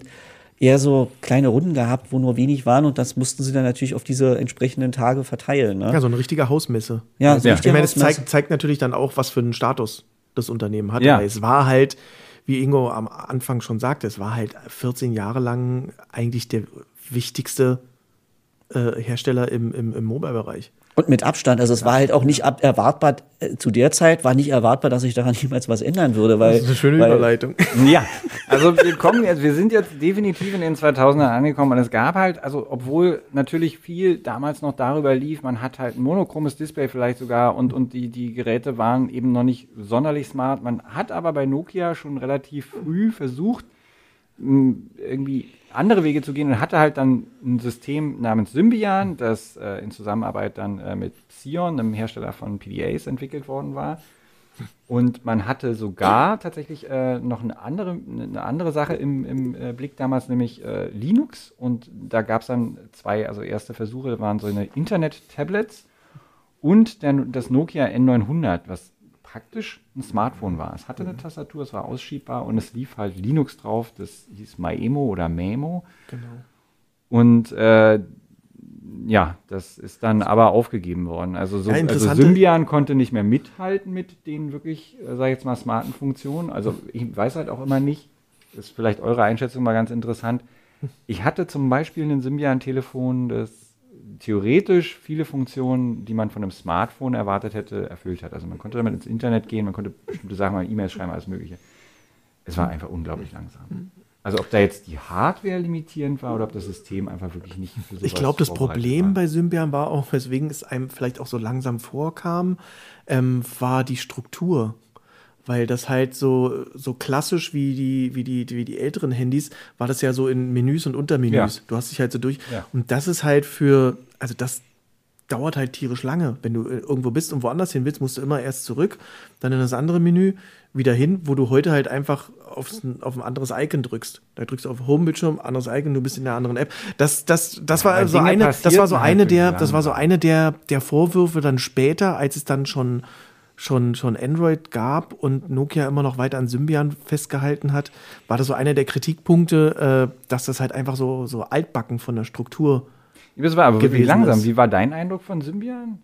eher so kleine Runden gehabt, wo nur wenig waren und das mussten sie dann natürlich auf diese entsprechenden Tage verteilen. Ne? Ja, so eine richtige Hausmesse. Ja, so ja. Ich meine, es zeigt, zeigt natürlich dann auch, was für einen Status das Unternehmen hat. Ja. es war halt wie Ingo am Anfang schon sagte, es war halt 14 Jahre lang eigentlich der wichtigste äh, Hersteller im, im, im Mobile-Bereich. Und mit Abstand. Also es war halt auch nicht ab erwartbar, äh, zu der Zeit war nicht erwartbar, dass sich daran jemals was ändern würde. Weil, Das ist eine schöne weil, Überleitung. Ja, also wir kommen jetzt, wir sind jetzt definitiv in den 2000ern angekommen und es gab halt, also obwohl natürlich viel damals noch darüber lief, man hat halt ein monochromes Display vielleicht sogar und, und die, die Geräte waren eben noch nicht sonderlich smart. Man hat aber bei Nokia schon relativ früh versucht, irgendwie andere Wege zu gehen und hatte halt dann ein System namens Symbian, das äh, in Zusammenarbeit dann äh, mit Psion, einem Hersteller von PDAs, entwickelt worden war. Und man hatte sogar tatsächlich äh, noch eine andere, eine andere Sache im, im äh, Blick damals, nämlich äh, Linux. Und da gab es dann zwei, also erste Versuche, waren so eine Internet-Tablets und der, das Nokia N900, was praktisch ein Smartphone war. Es hatte eine Tastatur, es war ausschiebbar und es lief halt Linux drauf, das hieß Maemo oder Memo. Genau. Und äh, ja, das ist dann aber aufgegeben worden. Also, so, Ja, also Symbian konnte nicht mehr mithalten mit den wirklich, äh, sag ich jetzt mal, smarten Funktionen. Also ich weiß halt auch immer nicht, ist vielleicht eure Einschätzung mal ganz interessant. Ich hatte zum Beispiel ein Symbian-Telefon, das theoretisch viele Funktionen, die man von einem Smartphone erwartet hätte, erfüllt hat. Also man konnte damit ins Internet gehen, man konnte bestimmte Sachen mal E-Mails schreiben, alles Mögliche. Es war einfach unglaublich langsam. Also ob da jetzt die Hardware limitierend war oder ob das System einfach wirklich nicht für Ich glaube, das Problem war. bei Symbian war auch, weswegen es einem vielleicht auch so langsam vorkam, ähm, war die Struktur. Weil das halt so, so klassisch wie die, wie, die, wie die älteren Handys, war das ja so in Menüs und Untermenüs. Ja. Du hast dich halt so durch. Ja. Und das ist halt für, also das dauert halt tierisch lange. Wenn du äh, irgendwo bist und woanders hin willst, musst du immer erst zurück, dann in das andere Menü, wieder hin, wo du heute halt einfach aufs, auf ein anderes Icon drückst. Da drückst du auf Home-Bildschirm, anderes Icon, du bist in der anderen App. Das, das, das war Aber so Dinge eine, das war so halt eine wirklich der, das war so eine der, der Vorwürfe dann später, als es dann schon, schon, schon Android gab und Nokia immer noch weiter an Symbian festgehalten hat, war das so einer der Kritikpunkte, äh, dass das halt einfach so, so altbacken von der Struktur Das war aber wirklich gewesen langsam. ist. Wie war dein Eindruck von Symbian?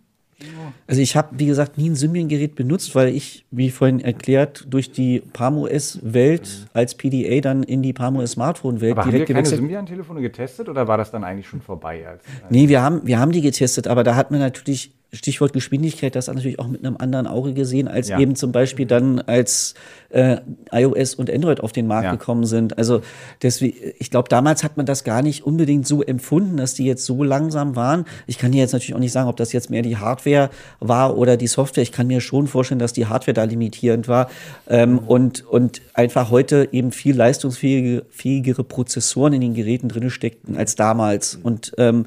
Also ich habe, wie gesagt, nie ein Symbian-Gerät benutzt, weil ich, wie vorhin erklärt, durch die Palm OS-Welt als PDA dann in die Palm OS-Smartphone-Welt Aber haben wir direkt keine. Symbian-Telefone getestet oder war das dann eigentlich schon vorbei? Als, Nee, wir haben, wir haben die getestet, aber da hat man natürlich, Stichwort Geschwindigkeit, das natürlich auch mit einem anderen Auge gesehen, als Ja. eben zum Beispiel dann, als äh, iOS und Android auf den Markt Ja. gekommen sind. Also deswegen, ich glaube, damals hat man das gar nicht unbedingt so empfunden, dass die jetzt so langsam waren. Ich kann dir jetzt natürlich auch nicht sagen, ob das jetzt mehr die Hardware war oder die Software. Ich kann mir schon vorstellen, dass die Hardware da limitierend war ähm, und, und einfach heute eben viel leistungsfähige, fähigere Prozessoren in den Geräten drin steckten als damals. Und ähm,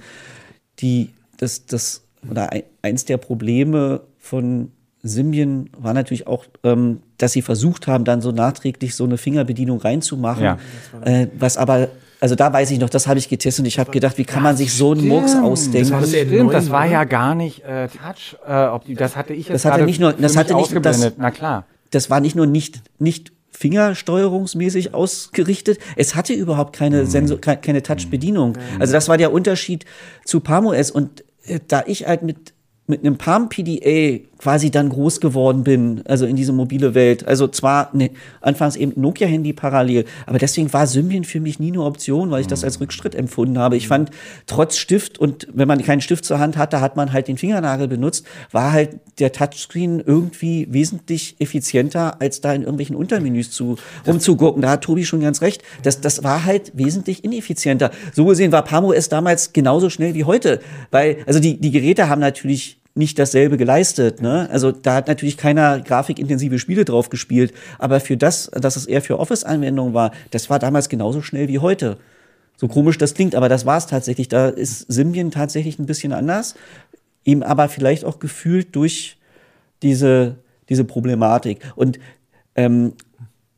die, das, das, oder ein, eins der Probleme von Symbian war natürlich auch, ähm, dass sie versucht haben, dann so nachträglich so eine Fingerbedienung reinzumachen. Ja. Äh, was aber, also da weiß ich noch, das habe ich getestet und ich habe gedacht, wie kann man sich so einen Murks ausdenken? Das war das Stimmt, N9, das war ja gar nicht äh, Touch. Äh, ob die, das hatte ich jetzt Das hatte gerade nicht nur- das hatte nicht- das- Na klar. das war nicht nur nicht, nicht fingersteuerungsmäßig ausgerichtet, es hatte überhaupt keine Mhm. Sensor, ke- keine Touch-Bedienung. Also das war der Unterschied zu Palm OS und da ich halt mit mit einem Palm PDA quasi dann groß geworden bin, also in diese mobile Welt. Also zwar ne, anfangs eben Nokia-Handy parallel, aber deswegen war Symbian für mich nie eine Option, weil ich das als Rückschritt empfunden habe. Ich fand, trotz Stift und wenn man keinen Stift zur Hand hatte, hat man halt den Fingernagel benutzt, war halt der Touchscreen irgendwie wesentlich effizienter, als da in irgendwelchen Untermenüs zu rumzugucken. Da hat Tobi schon ganz recht. Das, das war halt wesentlich ineffizienter. So gesehen war Palm OS damals genauso schnell wie heute, weil, also die, die Geräte haben natürlich nicht dasselbe geleistet. Ne? Also da hat natürlich keiner grafikintensive Spiele drauf gespielt. Aber für das, dass es eher für Office-Anwendungen war, das war damals genauso schnell wie heute. So komisch das klingt, aber das war es tatsächlich. Da ist Symbian tatsächlich ein bisschen anders. Eben aber vielleicht auch gefühlt durch diese, diese Problematik. Und ähm,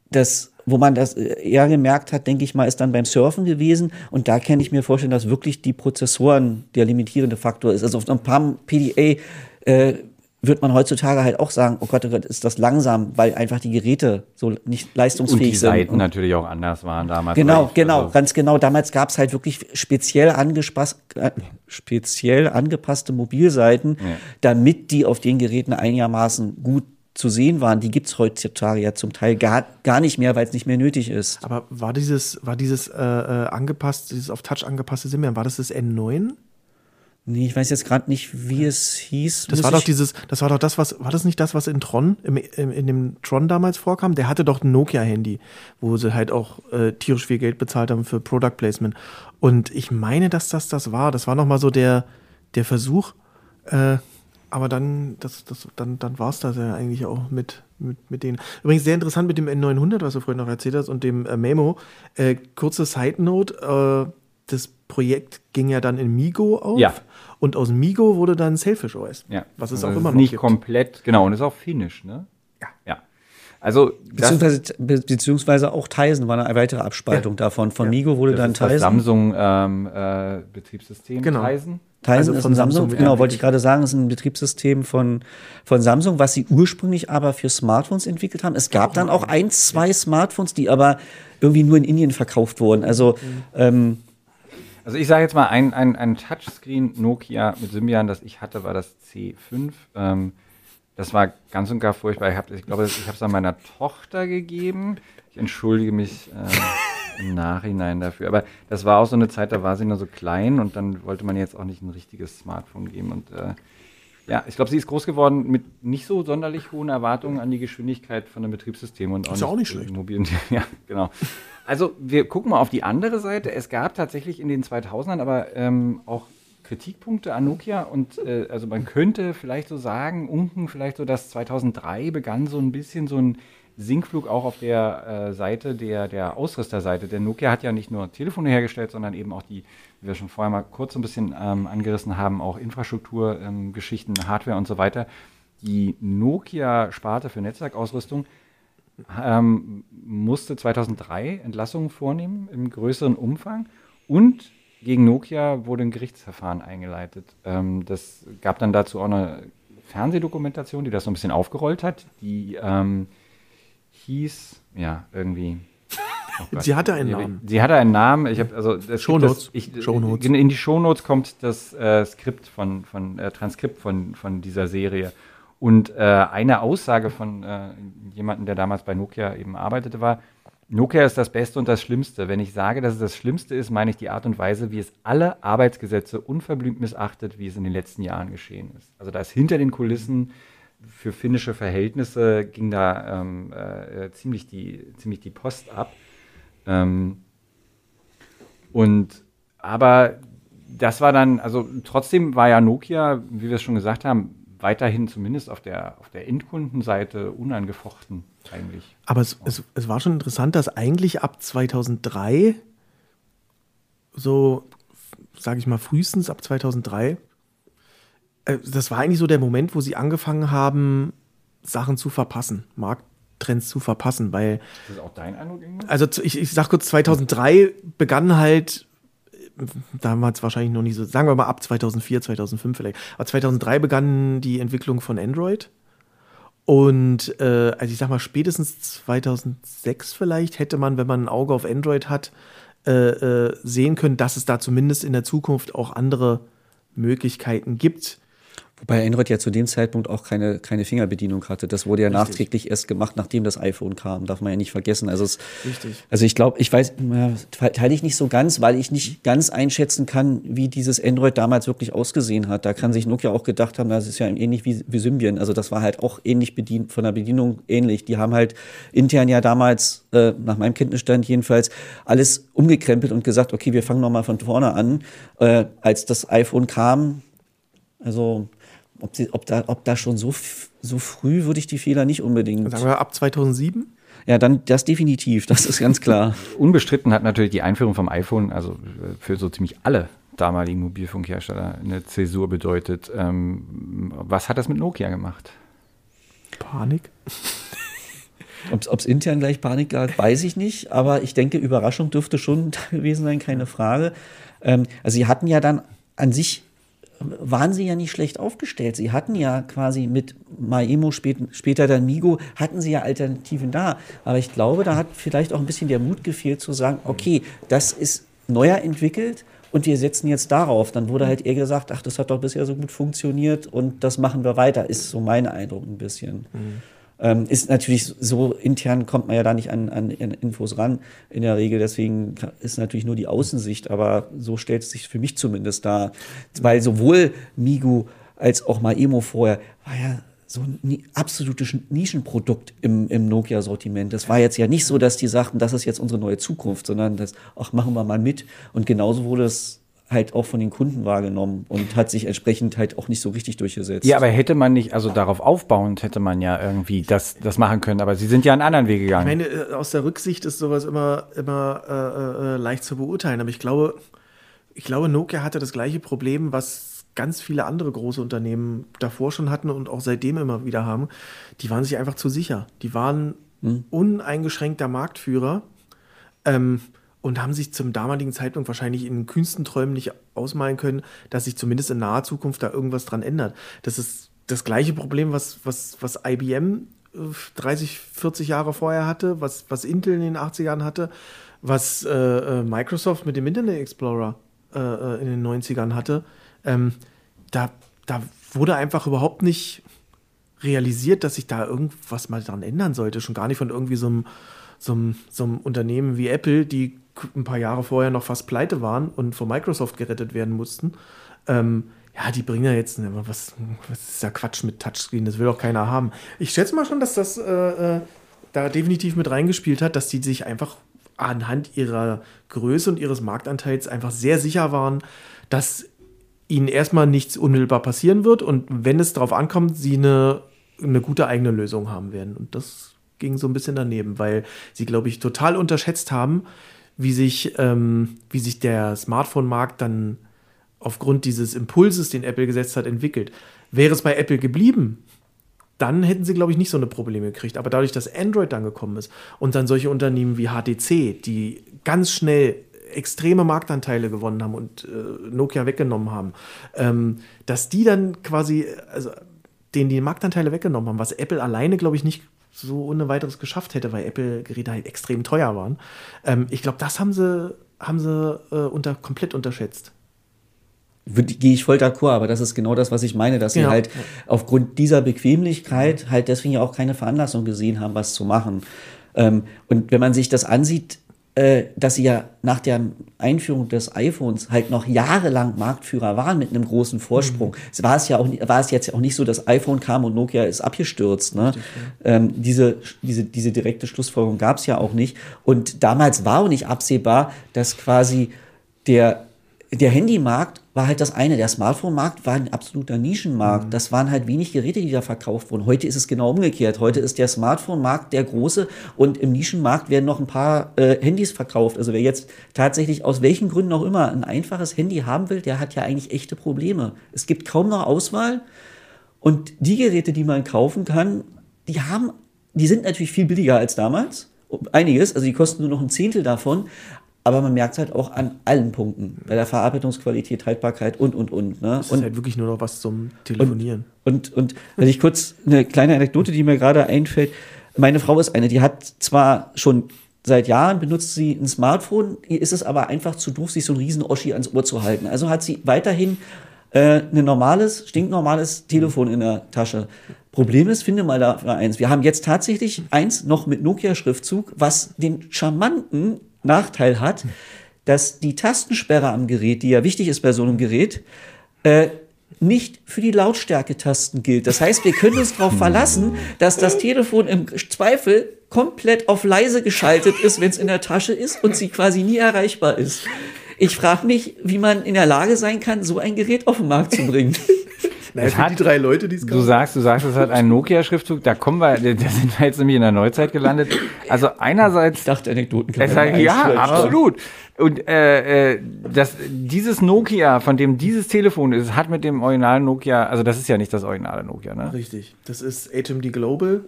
das, wo man das eher gemerkt hat, denke ich mal, ist dann beim Surfen gewesen. Und da kann ich mir vorstellen, dass wirklich die Prozessoren der limitierende Faktor ist. Also auf einem Palm PDA äh, wird man heutzutage halt auch sagen, oh Gott, oh Gott, ist das langsam, weil einfach die Geräte so nicht Und leistungsfähig die sind. Seiten Und- natürlich auch anders waren damals. Genau, ich- genau, also- ganz genau. Damals gab es halt wirklich speziell, angepasst, äh, speziell angepasste Mobilseiten, Ja. damit die auf den Geräten einigermaßen gut zu sehen waren, die gibt es heutzutage ja zum Teil gar, gar nicht mehr, weil es nicht mehr nötig ist. Aber war dieses, war dieses äh, äh, angepasst, dieses auf Touch angepasste Symbian, war das das N9? Nee, ich weiß jetzt gerade nicht, wie es hieß. Das war doch dieses, das war doch das, was, war das nicht das, was in Tron, im, im, in dem Tron damals vorkam? Der hatte doch ein Nokia-Handy, wo sie halt auch äh, tierisch viel Geld bezahlt haben für Product Placement. Und ich meine, dass das das war. Das war nochmal so der, der Versuch. Äh, aber dann, das, das, dann, dann war es das ja eigentlich auch mit, mit, mit denen. Übrigens sehr interessant mit dem N900, was du vorhin noch erzählt hast, und dem äh, Memo. Äh, kurze Side Note, äh, das Projekt ging ja dann in Migo auf. Ja. Und aus Migo wurde dann Selfish OS. Ja. Was es Also auch immer noch nicht gibt. komplett, genau, und ist auch finnisch, ne? Ja. Ja. Also, das, Beziehungsweise, be- beziehungsweise auch Tizen war eine weitere Abspaltung davon. Von Migo wurde das dann ist das Tizen. Samsung ähm, äh, Betriebssystem Genau. Tizen. Tizen Also ist von ein Samsung, Samsung genau, wollte ich gerade sagen, ist ein Betriebssystem von, von Samsung, was sie ursprünglich aber für Smartphones entwickelt haben. Es gab dann auch ein, zwei Smartphones, die aber irgendwie nur in Indien verkauft wurden. Also ähm, Also ich sage jetzt mal, ein, ein, ein Touchscreen Nokia mit Symbian, das ich hatte, war das C5. Ähm, das war ganz und gar furchtbar. Ich, hab, ich glaube, ich habe es an meiner Tochter gegeben. Ich entschuldige mich äh, im Nachhinein dafür. Aber das war auch so eine Zeit, da war sie nur so klein und dann wollte man jetzt auch nicht ein richtiges Smartphone geben. Und äh, ja, ich glaube, sie ist groß geworden mit nicht so sonderlich hohen Erwartungen an die Geschwindigkeit von dem Betriebssystem und auch Ist ja auch nicht schlecht. mobilen. Ja, genau. Also wir gucken mal auf die andere Seite. Es gab tatsächlich in den 2000ern aber ähm, auch Kritikpunkte an Nokia und äh, also man könnte vielleicht so sagen, unten vielleicht so, dass 2003 begann so ein bisschen so ein Sinkflug auch auf der äh, Seite der, der Ausrüsterseite. Denn Nokia hat ja nicht nur Telefone hergestellt, sondern eben auch die, wie wir schon vorher mal kurz ein bisschen ähm, angerissen haben, auch Infrastrukturgeschichten, ähm, Hardware und so weiter. Die Nokia-Sparte für Netzwerkausrüstung ähm, musste 2003 Entlassungen vornehmen im größeren Umfang und gegen Nokia wurde ein Gerichtsverfahren eingeleitet. Ähm, das gab dann dazu auch eine Fernsehdokumentation, die das so ein bisschen aufgerollt hat. Die ähm, hieß, ja, irgendwie. oh. Sie hatte einen Namen. Sie hatte einen Namen. Ich habe also Shownotes. In, in die Shownotes kommt das äh, Skript von, von äh, Transkript von, von dieser Serie. Und äh, eine Aussage von äh, jemandem, der damals bei Nokia eben arbeitete, war: Nokia ist das Beste und das Schlimmste. Wenn ich sage, dass es das Schlimmste ist, meine ich die Art und Weise, wie es alle Arbeitsgesetze unverblümt missachtet, wie es in den letzten Jahren geschehen ist. Also da ist hinter den Kulissen für finnische Verhältnisse ging da ähm, äh, ziemlich, die, ziemlich die Post ab. Ähm, und aber das war dann, also trotzdem war ja Nokia, wie wir es schon gesagt haben, weiterhin zumindest auf der, auf der Endkundenseite unangefochten eigentlich. Aber es, es, es war schon interessant, dass eigentlich ab 2003, so sage ich mal frühestens ab 2003, äh, das war eigentlich so der Moment, wo sie angefangen haben, Sachen zu verpassen, Markttrends zu verpassen, weil Ist das auch dein Eindruck, Inge? also ich, ich sag kurz, 2003 begann halt, äh, damals wahrscheinlich noch nicht so, sagen wir mal ab 2004, 2005 vielleicht, aber 2003 begann die Entwicklung von Android. Und äh, also ich sag mal, spätestens 2006 vielleicht hätte man, wenn man ein Auge auf Android hat, äh, äh, sehen können, dass es da zumindest in der Zukunft auch andere Möglichkeiten gibt. Wobei Android ja zu dem Zeitpunkt auch keine, keine Fingerbedienung hatte. Das wurde ja Richtig. nachträglich erst gemacht, nachdem das iPhone kam. Darf man ja nicht vergessen. Also, es, Richtig. also ich glaube, ich weiß, teile ich nicht so ganz, weil ich nicht ganz einschätzen kann, wie dieses Android damals wirklich ausgesehen hat. Da kann sich Nokia auch gedacht haben, das ist ja ähnlich wie, wie Symbian. Also das war halt auch ähnlich bedient, von der Bedienung ähnlich. Die haben halt intern ja damals, äh, nach meinem Kenntnisstand jedenfalls, alles umgekrempelt und gesagt, okay, wir fangen nochmal von vorne an. Äh, als das iPhone kam, also ob, sie, ob, da, ob da schon so, so früh würde ich die Fehler nicht unbedingt. Sagen wir ab 2007? Ja, dann das definitiv, das ist ganz klar. Unbestritten hat natürlich die Einführung vom iPhone, also äh, für so ziemlich alle damaligen Mobilfunkhersteller, eine Zäsur bedeutet. Ähm, was hat das mit Nokia gemacht? Panik? Ob es intern gleich Panik gab, weiß ich nicht, aber ich denke, Überraschung dürfte schon da gewesen sein, keine Frage. Ähm, also sie hatten ja dann an sich, waren sie ja nicht schlecht aufgestellt. Sie hatten ja quasi mit Maemo, spät, später dann Migo, hatten sie ja Alternativen da. Aber ich glaube, da hat vielleicht auch ein bisschen der Mut gefehlt zu sagen, okay, das ist neuer entwickelt und wir setzen jetzt darauf. Dann wurde halt eher gesagt, ach, das hat doch bisher so gut funktioniert und das machen wir weiter, ist so mein Eindruck ein bisschen. Ähm, ist natürlich so, intern kommt man ja da nicht an, an, Infos ran in der Regel, deswegen ist natürlich nur die Außensicht, aber so stellt es sich für mich zumindest dar. Weil sowohl Migu als auch mal Emo vorher war ja so ein absolutes Nischenprodukt im, im Nokia-Sortiment. Das war jetzt ja nicht so, dass die sagten, das ist jetzt unsere neue Zukunft, sondern das, ach, machen wir mal mit. Und genauso wurde es halt auch von den Kunden wahrgenommen und hat sich entsprechend halt auch nicht so richtig durchgesetzt. Ja, aber hätte man nicht, also darauf aufbauend hätte man ja irgendwie das, das machen können, aber sie sind ja einen anderen Weg gegangen. Ich meine, äh, aus der Rücksicht ist sowas immer, immer äh, äh, leicht zu beurteilen, aber ich glaube, ich glaube, Nokia hatte das gleiche Problem, was ganz viele andere große Unternehmen davor schon hatten und auch seitdem immer wieder haben. Die waren sich einfach zu sicher. Die waren hm. uneingeschränkter Marktführer. Ähm, und haben sich zum damaligen Zeitpunkt wahrscheinlich in kühnsten Träumen nicht ausmalen können, dass sich zumindest in naher Zukunft da irgendwas dran ändert. Das ist das gleiche Problem, was, was, was IBM 30, äh, 40 Jahre vorher hatte, was, was Intel in den 80ern hatte, was äh, äh, Microsoft mit dem Internet Explorer äh, äh in den 90ern hatte. Ähm, da, da wurde einfach überhaupt nicht realisiert, dass sich da irgendwas mal dran ändern sollte. Schon gar nicht von irgendwie so einem, so einem, so einem Unternehmen wie Apple, die ein paar Jahre vorher noch fast pleite waren und von Microsoft gerettet werden mussten. Ähm, ja, die bringen ja jetzt, ne, was, was ist ja Quatsch mit Touchscreen, das will auch keiner haben. Ich schätze mal schon, dass das äh, äh, da definitiv mit reingespielt hat, dass die sich einfach anhand ihrer Größe und ihres Marktanteils einfach sehr sicher waren, dass ihnen erstmal nichts unmittelbar passieren wird und wenn es darauf ankommt, sie eine, eine gute eigene Lösung haben werden. Und das ging so ein bisschen daneben, weil sie, glaube ich, total unterschätzt haben, wie sich, ähm, wie sich der Smartphone-Markt dann aufgrund dieses Impulses, den Apple gesetzt hat, entwickelt. Wäre es bei Apple geblieben, dann hätten sie, glaube ich, nicht so eine Probleme gekriegt. Aber dadurch, dass Android dann gekommen ist und dann solche Unternehmen wie HTC, die ganz schnell extreme Marktanteile gewonnen haben und äh, Nokia weggenommen haben, ähm, dass die dann quasi, also denen die Marktanteile weggenommen haben, was Apple alleine, glaube ich, nicht so ohne weiteres geschafft hätte, weil Apple-Geräte halt extrem teuer waren. Ähm, ich glaube, das haben sie, haben sie äh, unter, komplett unterschätzt. Gehe ich voll d'accord, aber das ist genau das, was ich meine, dass genau. sie halt aufgrund dieser Bequemlichkeit halt deswegen ja auch keine Veranlassung gesehen haben, was zu machen. Ähm, und wenn man sich das ansieht, äh, dass sie ja nach der Einführung des iPhones halt noch jahrelang Marktführer waren mit einem großen Vorsprung. Mhm. Es war es ja auch, war es jetzt auch nicht so, dass iPhone kam und Nokia ist abgestürzt. Ne? Richtig, ja. ähm, diese, diese, diese direkte Schlussfolgerung gab es ja auch nicht. Und damals war auch nicht absehbar, dass quasi der der Handymarkt war halt das eine. Der Smartphone-Markt war ein absoluter Nischenmarkt. Mhm. Das waren halt wenig Geräte, die da verkauft wurden. Heute ist es genau umgekehrt. Heute ist der Smartphone-Markt der große und im Nischenmarkt werden noch ein paar äh, Handys verkauft. Also wer jetzt tatsächlich aus welchen Gründen auch immer ein einfaches Handy haben will, der hat ja eigentlich echte Probleme. Es gibt kaum noch Auswahl und die Geräte, die man kaufen kann, die haben, die sind natürlich viel billiger als damals einiges, also die kosten nur noch ein Zehntel davon, aber man merkt es halt auch an allen Punkten. Bei der Verarbeitungsqualität, Haltbarkeit und, und, und. Ne? Das ist halt wirklich nur noch was zum Telefonieren. Und, und, und wenn ich kurz eine kleine Anekdote, die mir gerade einfällt. Meine Frau ist eine, die hat zwar schon seit Jahren benutzt sie ein Smartphone, ihr ist es aber einfach zu doof, sich so ein riesen Oschi ans Ohr zu halten. Also hat sie weiterhin äh, ein normales, stinknormales Telefon in der Tasche. Problem ist, finde mal da eins. Wir haben jetzt tatsächlich eins noch mit Nokia-Schriftzug, was den charmanten Nachteil hat, dass die Tastensperre am Gerät, die ja wichtig ist bei so einem Gerät, äh, nicht für die Lautstärke-Tasten gilt. Das heißt, wir können uns darauf verlassen, dass das Telefon im Zweifel komplett auf leise geschaltet ist, wenn es in der Tasche ist und sie quasi nie erreichbar ist. Ich frage mich, wie man in der Lage sein kann, so ein Gerät auf den Markt zu bringen. Naja, für hat, die drei Leute, die es Du sagst, du sagst, es hat einen Nokia-Schriftzug. Da kommen wir, da sind wir jetzt nämlich in der Neuzeit gelandet. Also einerseits. Ich dachte, Anekdoten kann man Ja, absolut. Und äh, äh, das, dieses Nokia, von dem dieses Telefon ist, hat mit dem originalen Nokia, also das ist ja nicht das originale Nokia, ne? Richtig. Das ist HMD Global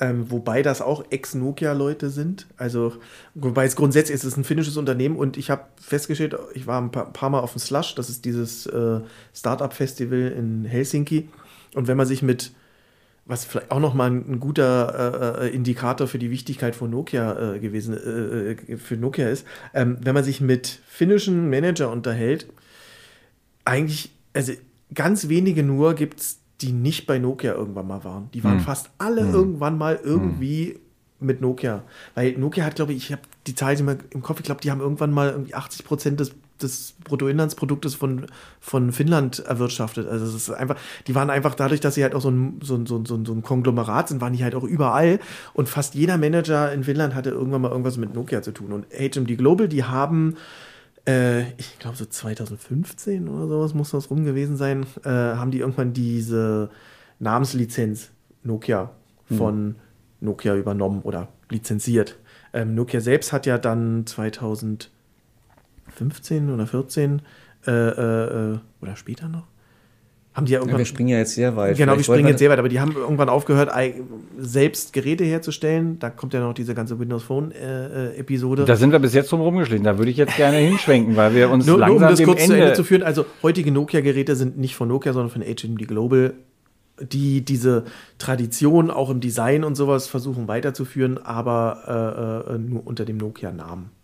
ähm, wobei das auch Ex-Nokia-Leute sind. Also, wobei es grundsätzlich ist, es ist ein finnisches Unternehmen und ich habe festgestellt, ich war ein paar, paar, Mal auf dem Slush, das ist dieses äh, Startup-Festival in Helsinki. Und wenn man sich mit, was vielleicht auch nochmal ein, ein guter äh, äh, Indikator für die Wichtigkeit von Nokia äh, gewesen, äh, äh, für Nokia ist, ähm, wenn man sich mit finnischen Manager unterhält, eigentlich, also ganz wenige nur gibt es die nicht bei Nokia irgendwann mal waren. Die waren fast alle irgendwann mal irgendwie mit Nokia. Weil Nokia hat, glaube ich, ich habe die Zahl mehr im Kopf, ich glaube, die haben irgendwann mal irgendwie 80 Prozent des, des Bruttoinlandsproduktes von, von Finnland erwirtschaftet. Also es ist einfach, die waren einfach dadurch, dass sie halt auch so ein, so ein, so ein, so ein, so ein Konglomerat sind, waren die halt auch überall. Und fast jeder Manager in Finnland hatte irgendwann mal irgendwas mit Nokia zu tun. Und HMD Global, die haben äh, ich glaube so 2015 oder sowas muss das rum gewesen sein, äh, haben die irgendwann diese Namenslizenz Nokia von Nokia übernommen oder lizenziert. Ähm, Nokia selbst hat ja dann 2015 oder 14 äh, äh, äh, oder später noch, haben die ja Ja, irgendwann wir springen ja jetzt sehr weit. Genau, wir springen jetzt sehr weit, aber die haben irgendwann aufgehört, selbst Geräte herzustellen. Da kommt ja noch diese ganze Windows Phone-Episode. Da sind wir bis jetzt drum rumgeschlichen. Da würde ich jetzt gerne hinschwenken, weil wir uns nur, nur langsam um das dem kurz zu Ende Ende zu führen, also heutige Nokia-Geräte sind nicht von Nokia, sondern von HMD Global, die diese Tradition auch im Design und sowas versuchen weiterzuführen, aber äh, äh, nur unter dem Nokia-Namen.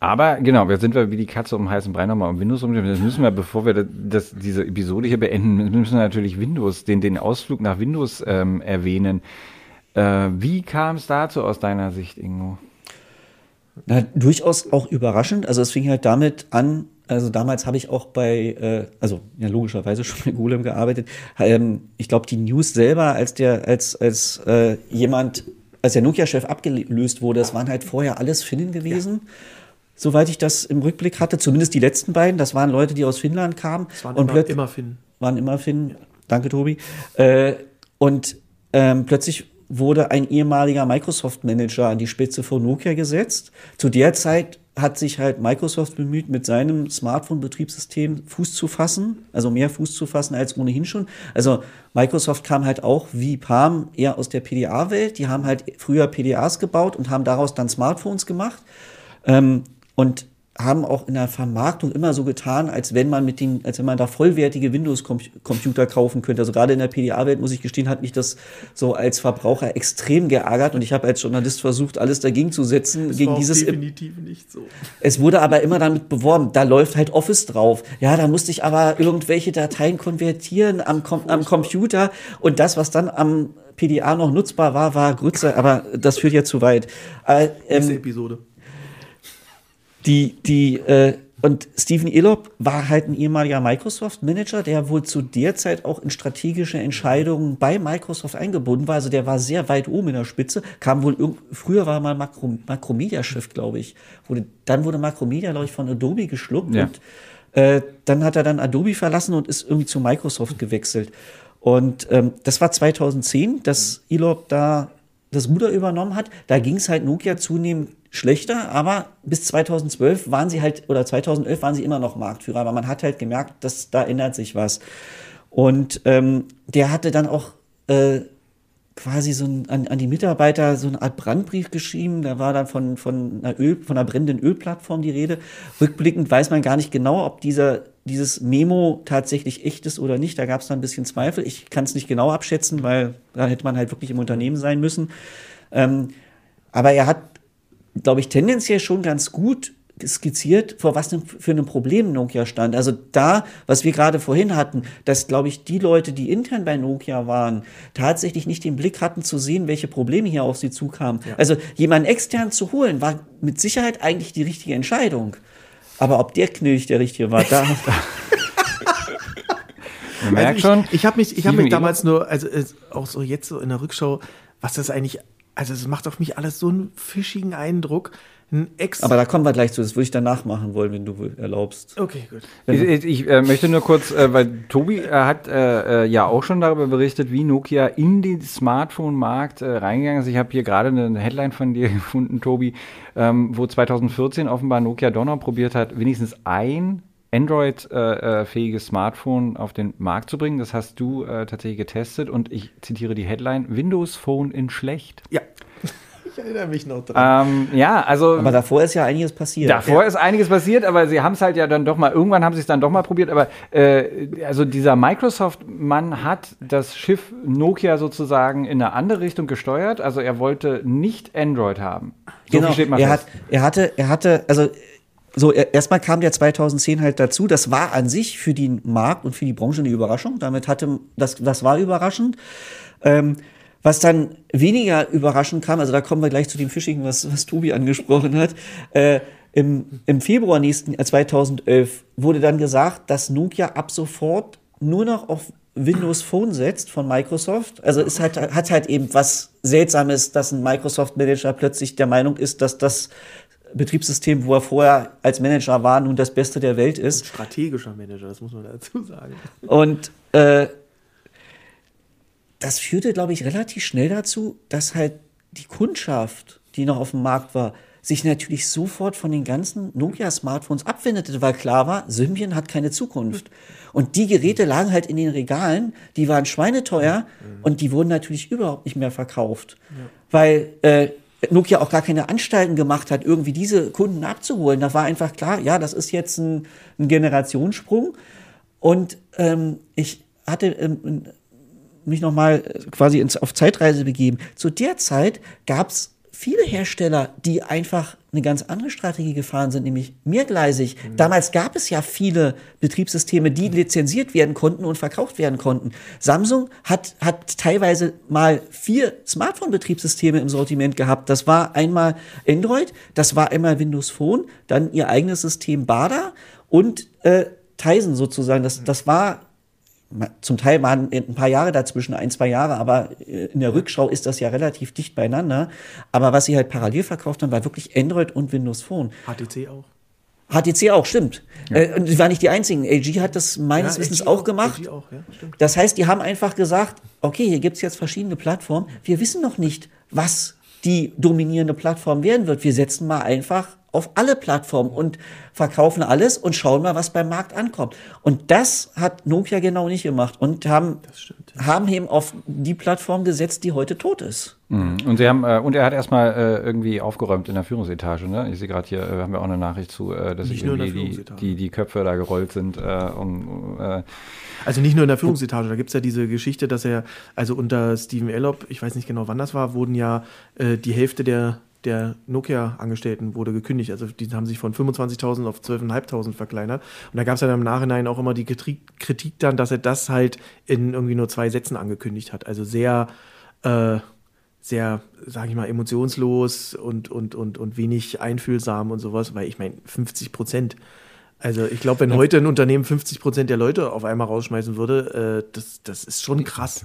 Aber genau, wir sind wir wie die Katze um heißen Brei nochmal um Windows umgehen. Das müssen wir, bevor wir das, diese Episode hier beenden, müssen wir natürlich Windows, den, den Ausflug nach Windows ähm, erwähnen. Äh, wie kam es dazu aus deiner Sicht, Ingo? Na, durchaus auch überraschend. Also es fing halt damit an, also damals habe ich auch bei, äh, also ja, logischerweise schon bei Golem gearbeitet. Ähm, ich glaube, die News selber, als der, als, als äh, jemand, als der Nokia-Chef abgelöst wurde, das waren halt vorher alles Finnen gewesen. Soweit ich das im Rückblick hatte, zumindest die letzten beiden, das waren Leute, die aus Finnland kamen. Das waren und immer, immer Finn. waren immer Finn. Danke, Tobi. Äh, und ähm, plötzlich wurde ein ehemaliger Microsoft-Manager an die Spitze von Nokia gesetzt. Zu der Zeit hat sich halt Microsoft bemüht, mit seinem Smartphone-Betriebssystem Fuß zu fassen, also mehr Fuß zu fassen als ohnehin schon. Also Microsoft kam halt auch wie Palm eher aus der PDA-Welt. Die haben halt früher PDAs gebaut und haben daraus dann Smartphones gemacht. Ähm, und haben auch in der Vermarktung immer so getan, als wenn man mit den, als wenn man da vollwertige Windows-Computer kaufen könnte. Also gerade in der PDA-Welt, muss ich gestehen, hat mich das so als Verbraucher extrem geärgert und ich habe als Journalist versucht, alles dagegen zu setzen, Das gegen dieses definitiv nicht so. es wurde aber immer damit beworben, da läuft halt Office drauf. Ja, da musste ich aber irgendwelche Dateien konvertieren am, Com am Computer und das, was dann am PDA noch nutzbar war, war Grütze, aber das führt ja zu weit. Äh, Nächste ähm, Episode. Die, die, äh, und Steven Elop war halt ein ehemaliger Microsoft-Manager, der wohl zu der Zeit auch in strategische Entscheidungen bei Microsoft eingebunden war. Also der war sehr weit oben in der Spitze. Kam wohl irgend, früher war er mal Makro, Makromedia-Chef, glaube ich. Wurde, dann wurde Makromedia, glaube ich, von Adobe geschluckt Ja. und äh, dann hat er dann Adobe verlassen und ist irgendwie zu Microsoft gewechselt. Und ähm, das war 2010, dass Elop da das Ruder übernommen hat. Da ging es halt Nokia zunehmend schlechter, aber bis 2012 waren sie halt, oder 2011 waren sie immer noch Marktführer, aber man hat halt gemerkt, dass da ändert sich was. Und ähm, der hatte dann auch äh, quasi so ein, an, an die Mitarbeiter so eine Art Brandbrief geschrieben. Da war dann von, von, einer, Öl, von einer brennenden Ölplattform die Rede. Rückblickend weiß man gar nicht genau, ob dieser, dieses Memo tatsächlich echt ist oder nicht. Da gab es dann ein bisschen Zweifel. Ich kann es nicht genau abschätzen, weil da hätte man halt wirklich im Unternehmen sein müssen. Ähm, aber er hat, glaube ich, tendenziell schon ganz gut skizziert, vor was denn für einem Problem Nokia stand. Also da, was wir gerade vorhin hatten, dass, glaube ich, die Leute, die intern bei Nokia waren, tatsächlich nicht den Blick hatten zu sehen, welche Probleme hier auf sie zukamen. Also jemanden extern zu holen, war mit Sicherheit eigentlich die richtige Entscheidung. Aber ob der Knilch der richtige war, da, Man merkt Also schon. Ich, ich habe mich, ich hab mich damals nur, also äh, auch so jetzt so in der Rückschau, was das eigentlich, also es macht auf mich alles so einen fischigen Eindruck. Ein Ex. aber da kommen wir gleich zu. Das würde ich danach machen wollen, wenn du erlaubst. okay, gut. Ich, ich, ich äh, möchte nur kurz, äh, weil Tobi äh, hat äh, äh, ja auch schon darüber berichtet, wie Nokia in den Smartphone-Markt äh, reingegangen ist. Ich habe hier gerade eine Headline von dir gefunden, Tobi, ähm, wo 2014 offenbar Nokia Donner probiert hat, wenigstens ein Android-fähiges Smartphone auf den Markt zu bringen. Das hast du äh, tatsächlich getestet und ich zitiere die Headline: Windows Phone in schlecht. Ja. Ich erinnere mich noch dran. Ähm, ja, also Aber davor ist ja einiges passiert. Davor ist einiges passiert, aber sie haben es halt ja dann doch mal, irgendwann haben sie es dann doch mal probiert, aber äh, also dieser Microsoft-Mann hat das Schiff Nokia sozusagen in eine andere Richtung gesteuert, also er wollte nicht Android haben. So genau. steht mal er, fest. hat, er hatte, er hatte, also so, erstmal kam der 2010 halt dazu. Das war an sich für den Markt und für die Branche eine Überraschung. Damit hatte, das, das war überraschend. Ähm, was dann weniger überraschend kam, also da kommen wir gleich zu dem Fischigen, was, was Tobi angesprochen hat. Äh, im, Im Februar nächsten, äh, 2011 wurde dann gesagt, dass Nokia ab sofort nur noch auf Windows Phone setzt von Microsoft. Also es hat, hat halt eben was Seltsames, dass ein Microsoft Manager plötzlich der Meinung ist, dass das Betriebssystem, wo er vorher als Manager war, nun das Beste der Welt ist. Ein strategischer Manager, das muss man dazu sagen. Und äh, das führte, glaube ich, relativ schnell dazu, dass halt die Kundschaft, die noch auf dem Markt war, sich natürlich sofort von den ganzen Nokia-Smartphones abwendete, weil klar war, Symbian hat keine Zukunft. Und die Geräte lagen halt in den Regalen, die waren schweineteuer mhm. und die wurden natürlich überhaupt nicht mehr verkauft. Ja. Weil äh, Nokia auch gar keine Anstalten gemacht hat, irgendwie diese Kunden abzuholen. Da war einfach klar, ja, das ist jetzt ein, ein Generationssprung. Und ähm, ich hatte ähm, mich nochmal quasi ins, auf Zeitreise begeben. Zu der Zeit gab es viele Hersteller, die einfach eine ganz andere Strategie gefahren sind, nämlich mehrgleisig. Mhm. Damals gab es ja viele Betriebssysteme, die lizenziert werden konnten und verkauft werden konnten. Samsung hat, hat teilweise mal vier Smartphone-Betriebssysteme im Sortiment gehabt. Das war einmal Android, das war einmal Windows Phone, dann ihr eigenes System Bada und äh, Tizen sozusagen. Das, das war zum Teil waren ein paar Jahre dazwischen, ein, zwei Jahre, aber äh, in der Rückschau ist das ja relativ dicht beieinander. Aber was sie halt parallel verkauft haben, war wirklich Android und Windows Phone. HTC auch. HTC auch, stimmt. Ja. Äh, und sie waren nicht die einzigen. LG hat das meines ja, Wissens auch, auch gemacht. Auch, ja, das heißt, die haben einfach gesagt, okay, hier gibt's jetzt verschiedene Plattformen. Wir wissen noch nicht, was die dominierende Plattform werden wird. Wir setzen mal einfach auf alle Plattformen und verkaufen alles und schauen mal, was beim Markt ankommt. Und das hat Nokia genau nicht gemacht und haben, stimmt, ja. haben eben auf die Plattform gesetzt, die heute tot ist. Mhm. Und sie haben äh, und er hat erstmal äh, irgendwie aufgeräumt in der Führungsetage. Ne? Ich sehe gerade hier, äh, haben wir auch eine Nachricht zu, äh, dass nicht irgendwie die, die, die Köpfe da gerollt sind. Äh, um, äh, also nicht nur in der Führungsetage, da gibt es ja diese Geschichte, dass er, also unter Steven Ellop, ich weiß nicht genau wann das war, wurden ja die Hälfte der der Nokia-Angestellten wurde gekündigt. Also die haben sich von 25.000 auf 12.500 verkleinert. Und da gab es dann im Nachhinein auch immer die Kritik dann, dass er das halt in irgendwie nur zwei Sätzen angekündigt hat. Also sehr, äh, sehr, sage ich mal, emotionslos und, und, und, und wenig einfühlsam und sowas. Weil ich meine, 50 Prozent also ich glaube, wenn heute ein Unternehmen 50 Prozent der Leute auf einmal rausschmeißen würde, äh, das, das ist schon krass.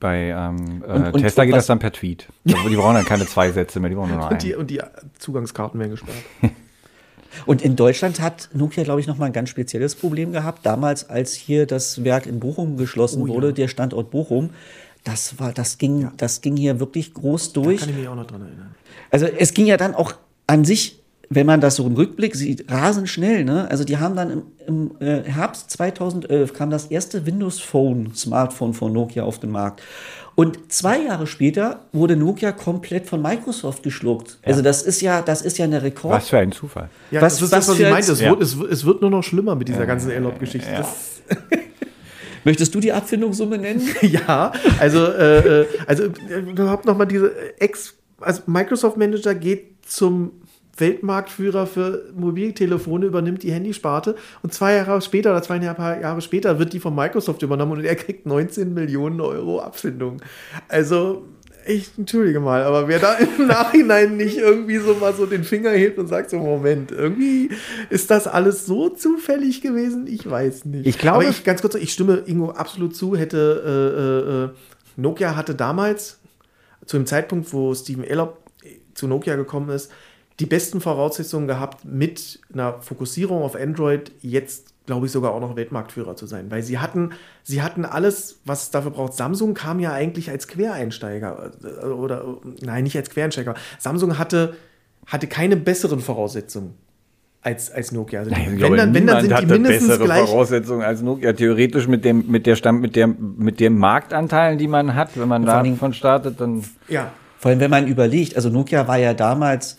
Bei ähm, und, äh, und Tesla geht das dann per Tweet. die brauchen dann keine zwei Sätze mehr, die brauchen nur noch einen. Und die, und die Zugangskarten werden gesperrt. Und in Deutschland hat Nokia, glaube ich, noch mal ein ganz spezielles Problem gehabt. Damals, als hier das Werk in Bochum geschlossen oh, wurde, ja. der Standort Bochum, das war, das ging, ja. das ging hier wirklich groß durch. Da kann ich mich auch noch dran erinnern. Also es ging ja dann auch an sich wenn man das so im Rückblick sieht, rasend schnell. Ne? Also die haben dann im, im äh, Herbst 2011 kam das erste Windows Phone, Smartphone von Nokia auf den Markt. Und zwei Jahre später wurde Nokia komplett von Microsoft geschluckt. Ja. Also das ist ja, das ist ja eine Rekord. Was für ein Zufall. Ja, was, das ist was das, was ich meinte. Es, ja. wird, es, es, wird nur noch schlimmer mit dieser ganzen Airlock-Geschichte. Ja. Möchtest du die Abfindungssumme nennen? ja, also, äh, äh also überhaupt nochmal diese Ex, also Microsoft Manager geht zum Weltmarktführer für Mobiltelefone übernimmt die Handysparte und zwei Jahre später oder zweieinhalb Jahre später wird die von Microsoft übernommen und er kriegt 19 Millionen Euro Abfindung. Also, ich entschuldige mal, aber wer da im Nachhinein nicht irgendwie so mal so den Finger hebt und sagt so, Moment, irgendwie ist das alles so zufällig gewesen? Ich weiß nicht. Ich glaube, aber ich, ganz kurz, ich stimme Ingo absolut zu, hätte äh, äh, Nokia hatte damals, zu dem Zeitpunkt, wo Steven Ellop zu Nokia gekommen ist, die besten Voraussetzungen gehabt, mit einer Fokussierung auf Android jetzt, glaube ich, sogar auch noch Weltmarktführer zu sein. Weil sie hatten, sie hatten alles, was es dafür braucht. Samsung kam ja eigentlich als Quereinsteiger. Äh, oder, nein, nicht als Quereinsteiger. Samsung hatte, hatte keine besseren Voraussetzungen als, als Nokia. Also Nein, wenn, dann, wenn dann sind die mindestens bessere gleich. Voraussetzungen als Nokia. Theoretisch mit dem, mit der Stand, mit der, mit dem Marktanteilen, die man hat, wenn man davon startet, dann. Ja. Vor allem, wenn man überlegt, also Nokia war ja damals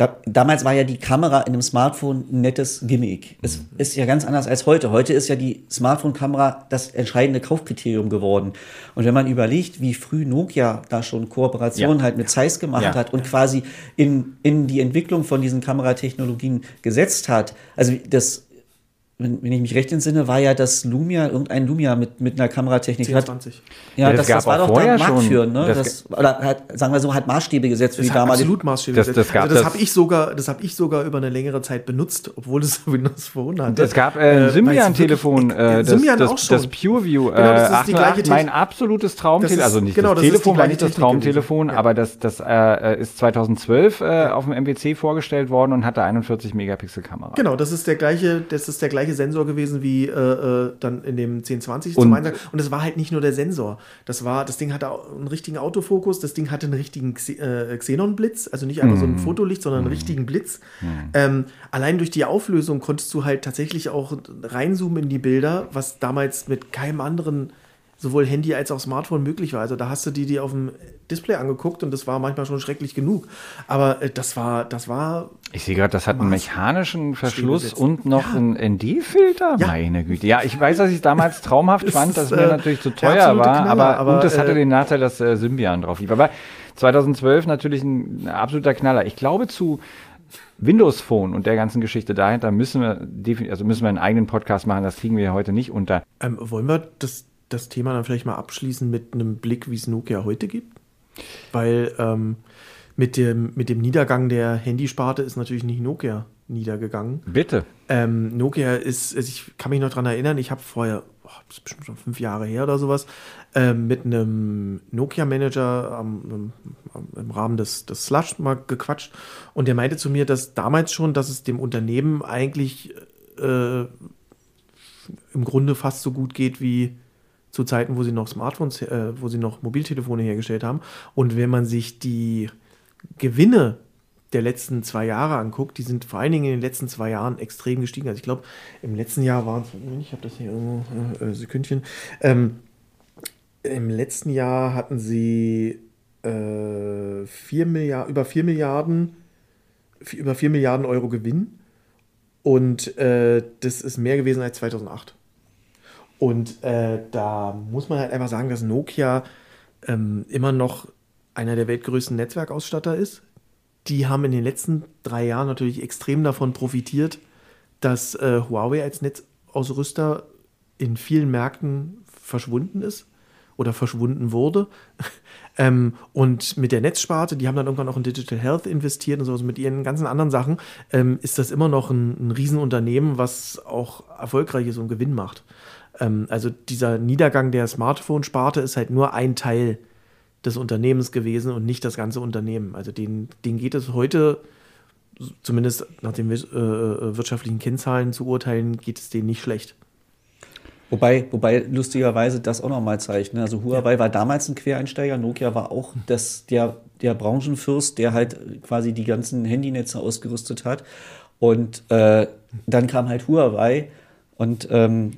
da, damals war ja die Kamera in einem Smartphone ein nettes Gimmick. Es mhm. ist ja ganz anders als heute. Heute ist ja die Smartphone-Kamera das entscheidende Kaufkriterium geworden. Und wenn man überlegt, wie früh Nokia da schon Kooperationen ja. halt mit Zeiss gemacht ja. hat und quasi in, in die Entwicklung von diesen Kameratechnologien gesetzt hat, also das wenn, wenn ich mich recht entsinne, war ja das Lumia, irgendein Lumia mit, mit einer Kameratechnik. 10, 20. Ja, ja das, das, das war doch da marktführend, ne? Das, oder hat, sagen wir so, hat Maßstäbe gesetzt für die damalige. Absolut Maßstäbe das, gesetzt. Das, also das habe ich sogar, das habe ich sogar über eine längere Zeit benutzt, obwohl es Windows Phone hatte. Es gab äh, ein Symbian-Telefon, äh, das, das, das PureView. Genau, das ist äh, die gleiche mein absolutes Traumtelefon, also nicht genau, das Telefon war nicht das Traumtelefon, aber das, das äh, ist 2012 äh, auf dem MWC vorgestellt worden und hatte 41 Megapixel Kamera. Genau, das ist der gleiche, das ist der gleiche Sensor gewesen wie äh, äh, dann in dem 1020 und, zum Einsatz. Und es war halt nicht nur der Sensor. Das war, das Ding hatte einen richtigen Autofokus, das Ding hatte einen richtigen äh, Xenon-Blitz, also nicht einfach mm. so ein mhm. Fotolicht, sondern einen mm. richtigen Blitz. Mm. Ähm, allein durch die Auflösung konntest du halt tatsächlich auch reinzoomen in die Bilder, was damals mit keinem anderen sowohl Handy als auch Smartphone möglich war. Also da hast du die, die auf dem Display angeguckt und das war manchmal schon schrecklich genug. Aber äh, das war, das war. Ich sehe gerade, das hat einen mechanischen Verschluss und noch ja. einen ND-Filter. Ja. Meine Güte. Ja, ich weiß, dass ich es damals traumhaft fand, dass es mir äh, natürlich zu teuer war, Knaller, aber, aber, und es hatte äh, den Nachteil, dass äh, Symbian drauf lief. Aber 2012 natürlich ein, ein absoluter Knaller. Ich glaube zu Windows Phone und der ganzen Geschichte dahinter müssen wir also müssen wir einen eigenen Podcast machen. Das kriegen wir heute nicht unter. Ähm, wollen wir das das Thema dann vielleicht mal abschließen mit einem Blick, wie es Nokia heute gibt. Weil ähm, mit, dem, mit dem Niedergang der Handysparte ist natürlich nicht Nokia niedergegangen. Bitte. Ähm, Nokia ist, also ich kann mich noch daran erinnern, ich habe vorher, oh, das ist bestimmt schon fünf Jahre her oder sowas, ähm, mit einem Nokia-Manager ähm, im Rahmen des, des Slush mal gequatscht und der meinte zu mir, dass damals schon, dass es dem Unternehmen eigentlich äh, im Grunde fast so gut geht wie zu Zeiten, wo sie noch Smartphones, äh, wo sie noch Mobiltelefone hergestellt haben. Und wenn man sich die Gewinne der letzten zwei Jahre anguckt, die sind vor allen Dingen in den letzten zwei Jahren extrem gestiegen. Also ich glaube, im letzten Jahr waren es, ich habe das hier irgendwo, äh, Sekündchen, ähm, im letzten Jahr hatten sie äh, 4 Milliard, über 4 Milliarden, über 4 Milliarden Euro Gewinn. Und äh, das ist mehr gewesen als 2008. Und äh, da muss man halt einfach sagen, dass Nokia ähm, immer noch einer der weltgrößten Netzwerkausstatter ist. Die haben in den letzten drei Jahren natürlich extrem davon profitiert, dass äh, Huawei als Netzausrüster in vielen Märkten verschwunden ist oder verschwunden wurde. ähm, und mit der Netzsparte, die haben dann irgendwann auch in Digital Health investiert und so, also mit ihren ganzen anderen Sachen, ähm, ist das immer noch ein, ein Riesenunternehmen, was auch erfolgreich ist und Gewinn macht. Ähm, also dieser Niedergang der Smartphone-Sparte ist halt nur ein Teil des Unternehmens gewesen und nicht das ganze Unternehmen. Also denen, denen geht es heute, zumindest nach den äh, äh, wirtschaftlichen Kennzahlen zu urteilen, geht es denen nicht schlecht. Wobei, wobei lustigerweise das auch nochmal zeigt. Ne? Also Huawei ja. war damals ein Quereinsteiger, Nokia war auch das, der, der Branchenfürst, der halt quasi die ganzen Handynetze ausgerüstet hat. Und äh, dann kam halt Huawei und ähm,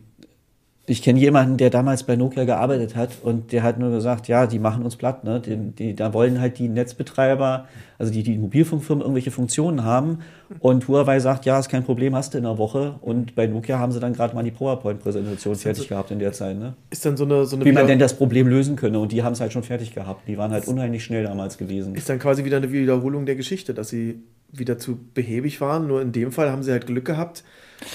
ich kenne jemanden, der damals bei Nokia gearbeitet hat und der hat nur gesagt, ja, die machen uns platt. Ne? Die, die, da wollen halt die Netzbetreiber, also die, die Mobilfunkfirmen, irgendwelche Funktionen haben. Und Huawei sagt, ja, ist kein Problem, hast du in einer Woche. Und bei Nokia haben sie dann gerade mal die PowerPoint-Präsentation fertig so, gehabt in der Zeit. Ne? Ist dann so eine, so eine Wie man denn das Problem lösen könne. Und die haben es halt schon fertig gehabt. Die waren halt unheimlich schnell damals gewesen. Ist dann quasi wieder eine Wiederholung der Geschichte, dass sie wieder zu behäbig waren. Nur in dem Fall haben sie halt Glück gehabt,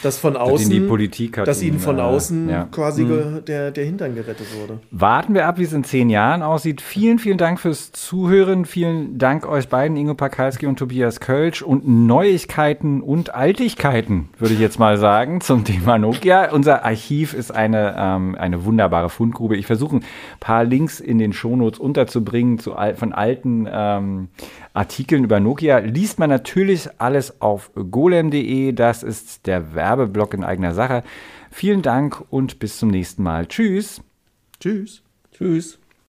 dass von außen, die Politik dass ihnen von äh, außen ja. quasi mhm. der, der Hintern gerettet wurde. Warten wir ab, wie es in zehn Jahren aussieht. Vielen, vielen Dank fürs Zuhören. Vielen Dank euch beiden, Ingo Pakalski und Tobias Kölsch. Und Neuigkeiten und Altigkeiten, würde ich jetzt mal sagen, zum Thema Nokia. Unser Archiv ist eine, ähm, eine wunderbare Fundgrube. Ich versuche ein paar Links in den Shownotes unterzubringen zu, von alten ähm, Artikeln über Nokia. Liest man natürlich alles auf golem.de. Das ist der Werbeblock in eigener Sache. Vielen Dank und bis zum nächsten Mal. Tschüss. Tschüss. Tschüss.